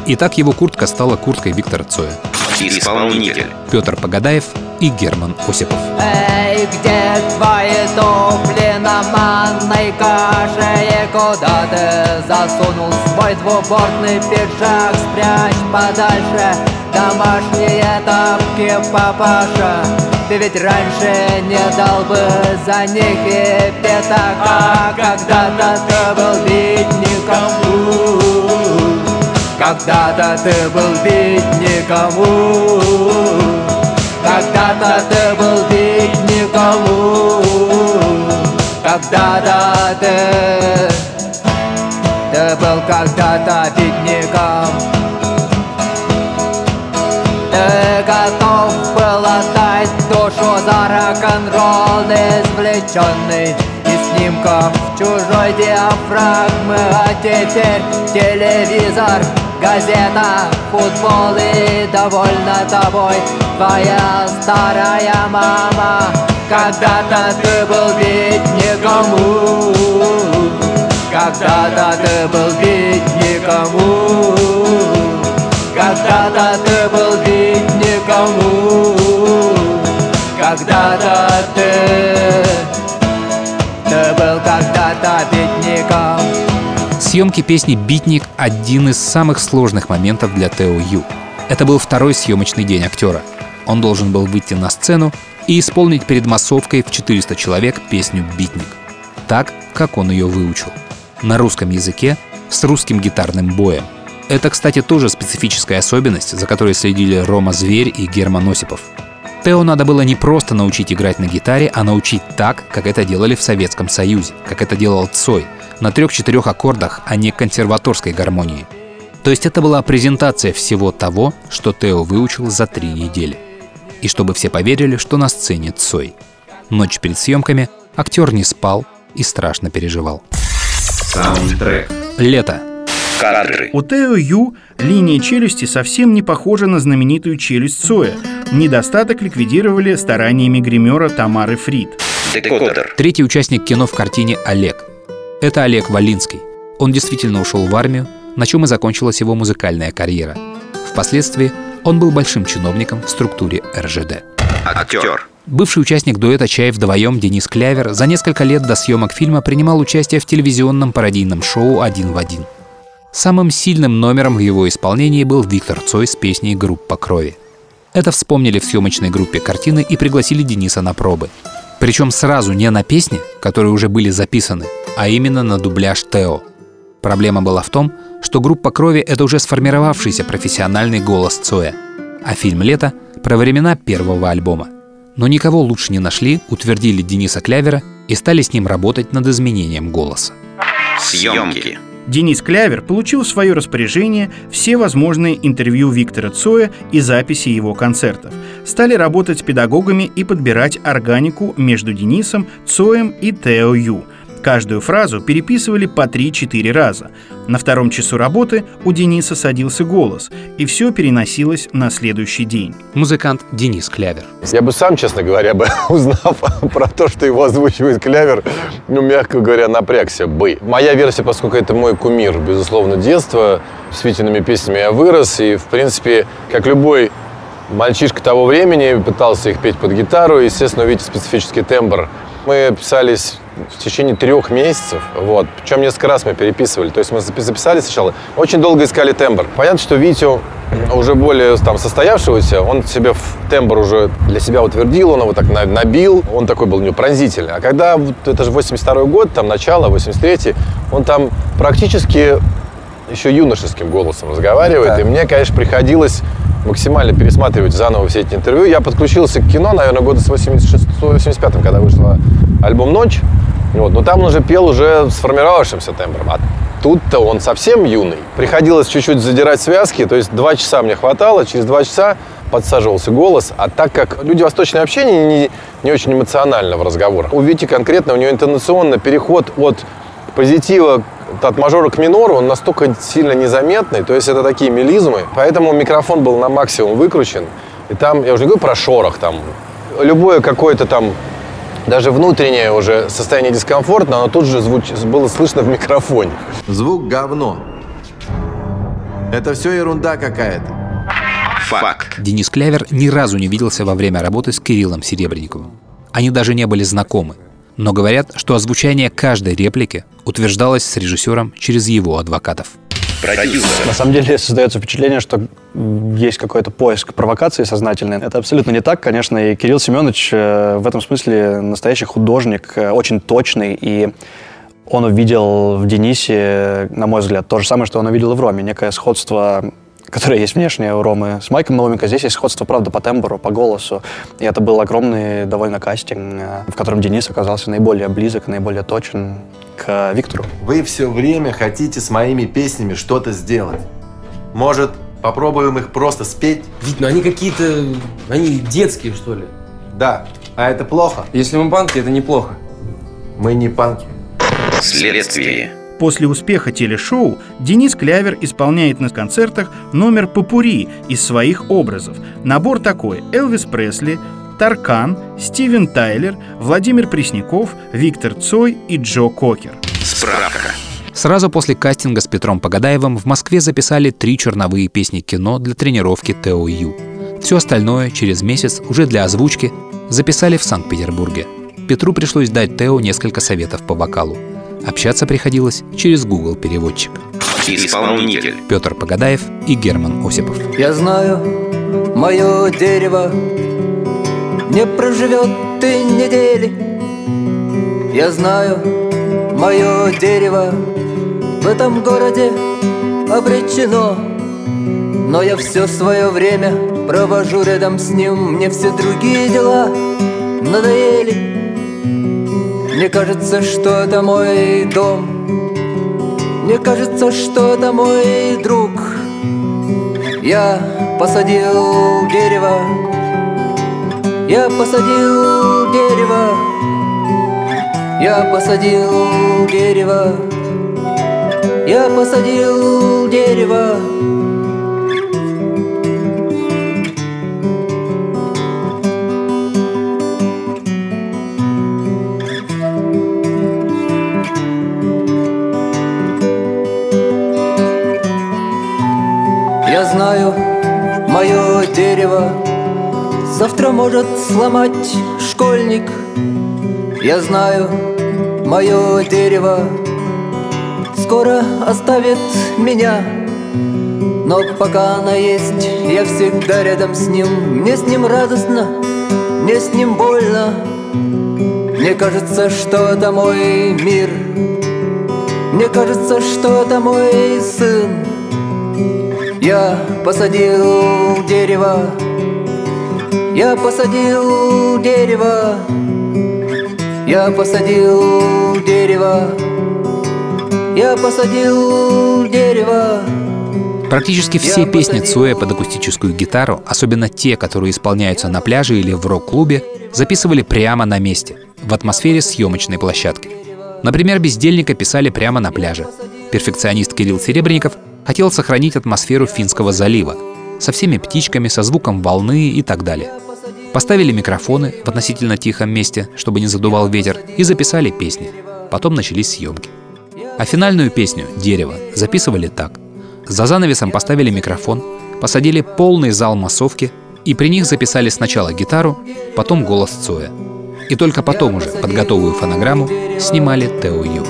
И так его куртка стала курткой Виктора Цоя. Исполнитель. Петр Погадаев и Герман Осипов. Эй, где твои туфли на манной каше? И куда ты засунул свой двубортный пиджак? Спрячь подальше домашние тапки, папаша Ты ведь раньше не дал бы за них и пятака Когда-то ты был бедником когда-то ты был ведь никому Когда-то ты был ведь никому Когда-то ты Ты был когда-то бедняком. Ты готов был отдать душу за рок-н-ролл Извлеченный из снимков чужой диафрагмы. А теперь телевизор газета, футбол и довольна тобой. Твоя старая мама Когда-то ты был ведь никому Когда-то ты был ведь никому Когда-то ты был ведь никому Когда-то ты Ты был когда-то бедняком Съемки песни «Битник» — один из самых сложных моментов для Тео Ю. Это был второй съемочный день актера. Он должен был выйти на сцену и исполнить перед массовкой в 400 человек песню «Битник». Так, как он ее выучил. На русском языке с русским гитарным боем. Это, кстати, тоже специфическая особенность, за которой следили Рома Зверь и Герман Осипов. Тео надо было не просто научить играть на гитаре, а научить так, как это делали в Советском Союзе, как это делал Цой, на трех-четырех аккордах, а не консерваторской гармонии. То есть это была презентация всего того, что Тео выучил за три недели. И чтобы все поверили, что на сцене Цой. Ночь перед съемками актер не спал и страшно переживал. Саундтрек. Лето. Кадры. У Тео Ю линия челюсти совсем не похожа на знаменитую челюсть Цоя. Недостаток ликвидировали стараниями гримера Тамары Фрид. Декодер. Третий участник кино в картине Олег. Это Олег Валинский. Он действительно ушел в армию, на чем и закончилась его музыкальная карьера. Впоследствии он был большим чиновником в структуре РЖД. Актер. Бывший участник дуэта «Чай вдвоем» Денис Клявер за несколько лет до съемок фильма принимал участие в телевизионном пародийном шоу «Один в один». Самым сильным номером в его исполнении был Виктор Цой с песней «Группа крови». Это вспомнили в съемочной группе картины и пригласили Дениса на пробы. Причем сразу не на песни, которые уже были записаны, а именно на дубляж Тео. Проблема была в том, что группа крови — это уже сформировавшийся профессиональный голос Цоя, а фильм «Лето» — про времена первого альбома. Но никого лучше не нашли, утвердили Дениса Клявера и стали с ним работать над изменением голоса. Съемки. Денис Клявер получил в свое распоряжение все возможные интервью Виктора Цоя и записи его концертов. Стали работать с педагогами и подбирать органику между Денисом, Цоем и Тео Ю. Каждую фразу переписывали по 3-4 раза. На втором часу работы у Дениса садился голос, и все переносилось на следующий день. Музыкант Денис Клявер. Я бы сам, честно говоря, бы, (laughs) узнав (laughs) про то, что его озвучивает Клявер, ну, мягко говоря, напрягся бы. Моя версия, поскольку это мой кумир, безусловно, детства, с Витиными песнями я вырос, и, в принципе, как любой мальчишка того времени, пытался их петь под гитару, естественно, увидеть специфический тембр. Мы писались в течение трех месяцев, вот, причем несколько раз мы переписывали, то есть мы запи- записали сначала, очень долго искали тембр. Понятно, что Витю уже более там состоявшегося, он себе в тембр уже для себя утвердил, он его так на- набил, он такой был у него пронзительный. А когда, это же 82 год, там начало, 83 он там практически еще юношеским голосом разговаривает, и мне, конечно, приходилось максимально пересматривать заново все эти интервью. Я подключился к кино, наверное, года с 86 85 когда вышел альбом «Ночь». Вот. Но там он уже пел уже сформировавшимся тембром. А тут-то он совсем юный. Приходилось чуть-чуть задирать связки, то есть два часа мне хватало, через два часа подсаживался голос. А так как люди восточное общение не, не очень эмоционально в разговорах, у Вити конкретно, у него интонационно переход от позитива от мажора к минору, он настолько сильно незаметный, то есть это такие мелизмы, поэтому микрофон был на максимум выкручен. И там, я уже не говорю про шорох, там, любое какое-то там даже внутреннее уже состояние дискомфорта, оно тут же звуч... было слышно в микрофоне. Звук говно. Это все ерунда какая-то. Факт. Денис Клявер ни разу не виделся во время работы с Кириллом Серебренниковым. Они даже не были знакомы. Но говорят, что озвучание каждой реплики утверждалось с режиссером через его адвокатов. Продюсер. На самом деле создается впечатление, что есть какой-то поиск провокации сознательный. Это абсолютно не так, конечно. И Кирилл Семенович э, в этом смысле настоящий художник, э, очень точный. И он увидел в Денисе, на мой взгляд, то же самое, что он увидел и в Роме. Некое сходство которое есть внешнее у Ромы с Майком Науменко. Здесь есть сходство, правда, по тембру, по голосу. И это был огромный довольно кастинг, э, в котором Денис оказался наиболее близок, наиболее точен к Виктору. Вы все время хотите с моими песнями что-то сделать. Может, попробуем их просто спеть? Вить, ну они какие-то... Они детские, что ли? Да. А это плохо? Если мы панки, это неплохо. Мы не панки. Следствие. После успеха телешоу Денис Клявер исполняет на концертах номер «Попури» из своих образов. Набор такой – Элвис Пресли, Таркан, Стивен Тайлер, Владимир Пресняков, Виктор Цой и Джо Кокер. Справка. Сразу после кастинга с Петром Погадаевым в Москве записали три черновые песни кино для тренировки Тео Ю. Все остальное через месяц уже для озвучки записали в Санкт-Петербурге. Петру пришлось дать Тео несколько советов по вокалу. Общаться приходилось через Google переводчик. Исполнитель. Петр Погадаев и Герман Осипов. Я знаю, мое дерево не проживет и недели. Я знаю, мое дерево в этом городе обречено. Но я все свое время Провожу рядом с ним Мне все другие дела надоели Мне кажется, что это мой дом. Мне кажется, что это мой друг. Я посадил дерево. Я посадил дерево. Я посадил дерево. Я посадил дерево знаю, мое дерево Завтра может сломать школьник. Я знаю, мое дерево Скоро оставит меня. Но пока она есть, я всегда рядом с ним. Мне с ним радостно, мне с ним больно. Мне кажется, что это мой мир. Мне кажется, что это мой сын я посадил дерево, я посадил дерево, я посадил дерево, я посадил дерево. Практически все песни Цоя под акустическую гитару, особенно те, которые исполняются на пляже или в рок-клубе, записывали прямо на месте, в атмосфере съемочной площадки. Например, «Бездельника» писали прямо на пляже. Перфекционист Кирилл Серебренников хотел сохранить атмосферу Финского залива со всеми птичками, со звуком волны и так далее. Поставили микрофоны в относительно тихом месте, чтобы не задувал ветер, и записали песни. Потом начались съемки. А финальную песню «Дерево» записывали так. За занавесом поставили микрофон, посадили полный зал массовки и при них записали сначала гитару, потом голос Цоя. И только потом уже под готовую фонограмму снимали Тео Ю.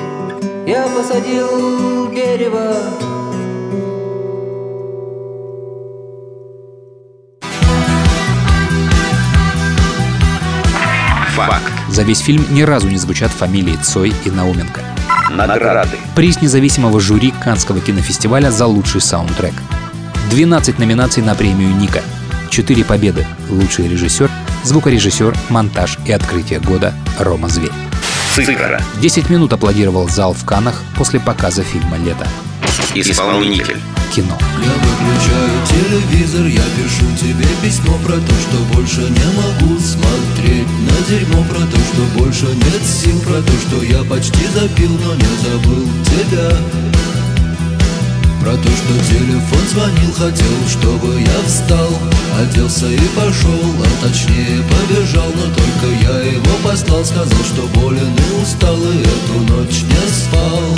Я посадил дерево, Факт. За весь фильм ни разу не звучат фамилии Цой и Науменко. Награды. Приз независимого жюри Канского кинофестиваля за лучший саундтрек. 12 номинаций на премию Ника. 4 победы. Лучший режиссер, звукорежиссер, монтаж и открытие года Рома Зверь. Цифра. 10 минут аплодировал зал в Канах после показа фильма «Лето». Исполнитель. Кино. Я выключаю телевизор, я пишу тебе письмо про то, что больше не могу смотреть. На дерьмо Про то, что больше нет сил, про то, что я почти запил, но не забыл тебя. Про то, что телефон звонил, хотел, чтобы я встал. Оделся и пошел, а точнее побежал. Но только я его послал, сказал, что болен и устал И эту ночь не спал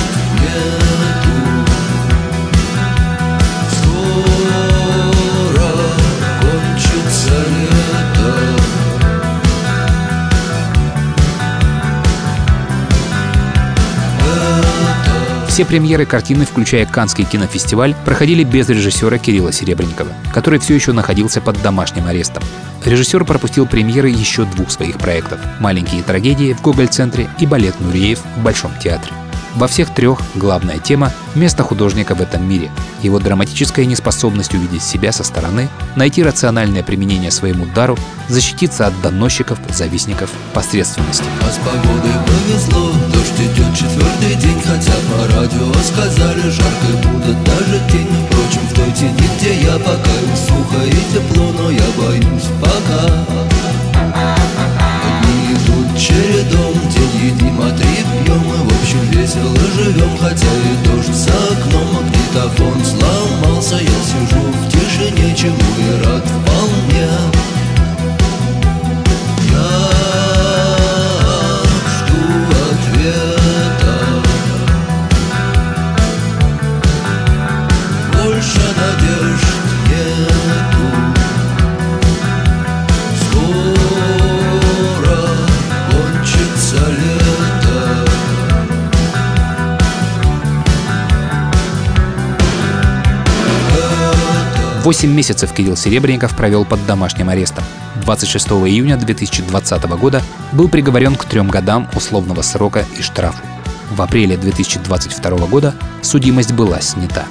Все премьеры картины, включая Каннский кинофестиваль, проходили без режиссера Кирилла Серебренникова, который все еще находился под домашним арестом. Режиссер пропустил премьеры еще двух своих проектов «Маленькие трагедии» в Гоголь-центре и «Балет Нуриев» в Большом театре. Во всех трех главная тема – место художника в этом мире, его драматическая неспособность увидеть себя со стороны, найти рациональное применение своему дару, защититься от доносчиков, завистников, посредственности. А с погодой повезло, дождь идет четвертый день Хотя по радио сказали, жарко будет даже тень. Впрочем, в той тени, где я пока сухо и тепло Но я боюсь пока чередом, день едим, а три пьем И в общем весело живем, хотя и дождь за окном Магнитофон сломался, я сижу в тишине Чему и рад вполне 8 месяцев Кирилл Серебренников провел под домашним арестом. 26 июня 2020 года был приговорен к трем годам условного срока и штрафу. В апреле 2022 года судимость была снята.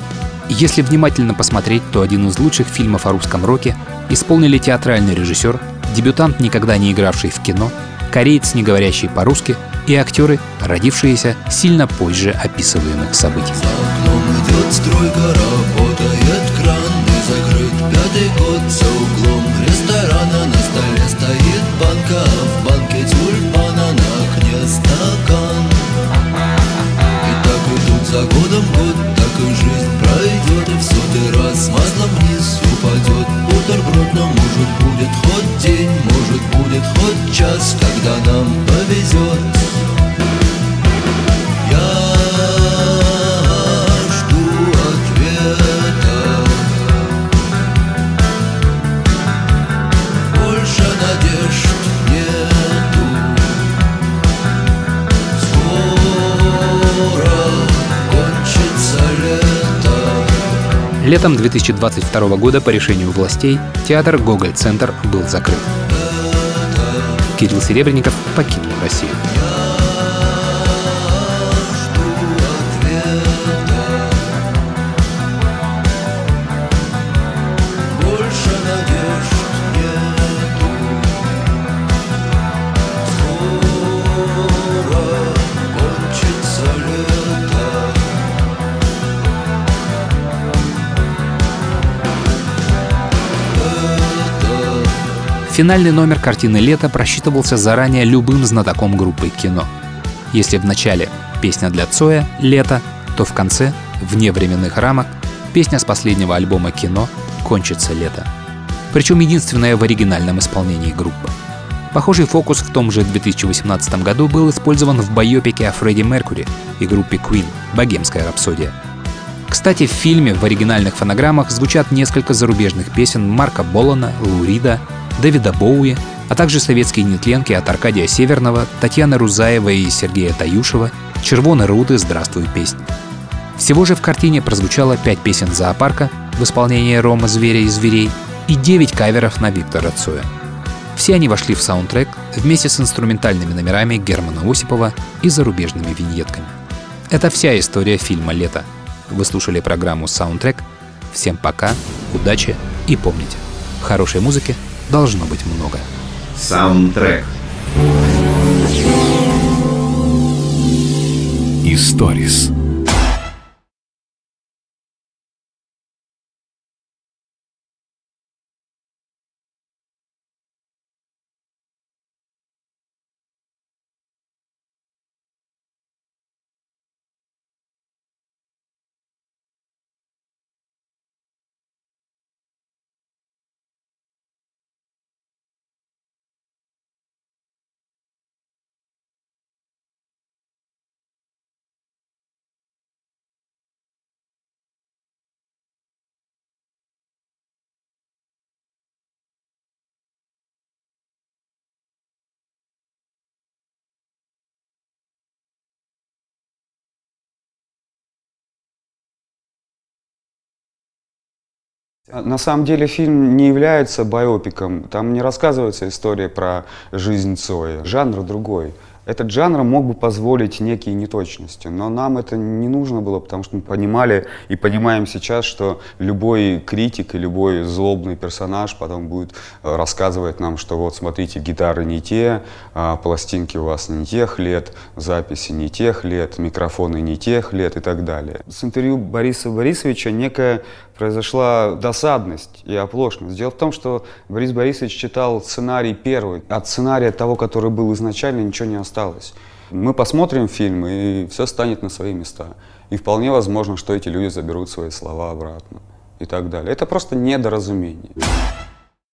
Если внимательно посмотреть, то один из лучших фильмов о русском роке исполнили театральный режиссер, дебютант, никогда не игравший в кино, кореец, не говорящий по-русски, и актеры, родившиеся сильно позже описываемых событий. За окном идет пятый год за углом ресторана На столе стоит банка, в банке тюльпана На окне стакан. И так идут за годом год, так и жизнь пройдет И в сотый раз маслом вниз упадет. Бутерброд, но может будет хоть день Может будет хоть час, когда нам повезет Летом 2022 года по решению властей театр «Гоголь-центр» был закрыт. Кирилл Серебренников покинул Россию. Финальный номер картины «Лето» просчитывался заранее любым знатоком группы кино. Если в начале песня для Цоя «Лето», то в конце, вне временных рамок, песня с последнего альбома «Кино» «Кончится лето». Причем единственная в оригинальном исполнении группы. Похожий фокус в том же 2018 году был использован в байопике о Фредди Меркури и группе Queen «Богемская рапсодия». Кстати, в фильме в оригинальных фонограммах звучат несколько зарубежных песен Марка Болана, Лу Рида, Дэвида Боуи, а также советские нетленки от Аркадия Северного, Татьяны Рузаева и Сергея Таюшева, Червоны Руды «Здравствуй, песня». Всего же в картине прозвучало пять песен зоопарка в исполнении Рома Зверя и Зверей и девять каверов на Виктора Цоя. Все они вошли в саундтрек вместе с инструментальными номерами Германа Осипова и зарубежными виньетками. Это вся история фильма «Лето». Вы слушали программу «Саундтрек». Всем пока, удачи и помните, хорошей музыки должно быть много. Саундтрек. Историс. На самом деле фильм не является байопиком. Там не рассказывается история про жизнь Цоя. Жанр другой. Этот жанр мог бы позволить некие неточности, но нам это не нужно было, потому что мы понимали и понимаем сейчас, что любой критик и любой злобный персонаж потом будет э, рассказывать нам, что вот смотрите, гитары не те, а, пластинки у вас не тех лет, записи не тех лет, микрофоны не тех лет и так далее. С интервью Бориса Борисовича некая произошла досадность и оплошность. Дело в том, что Борис Борисович читал сценарий первый. От сценария того, который был изначально, ничего не осталось. Мы посмотрим фильм, и все станет на свои места. И вполне возможно, что эти люди заберут свои слова обратно и так далее. Это просто недоразумение.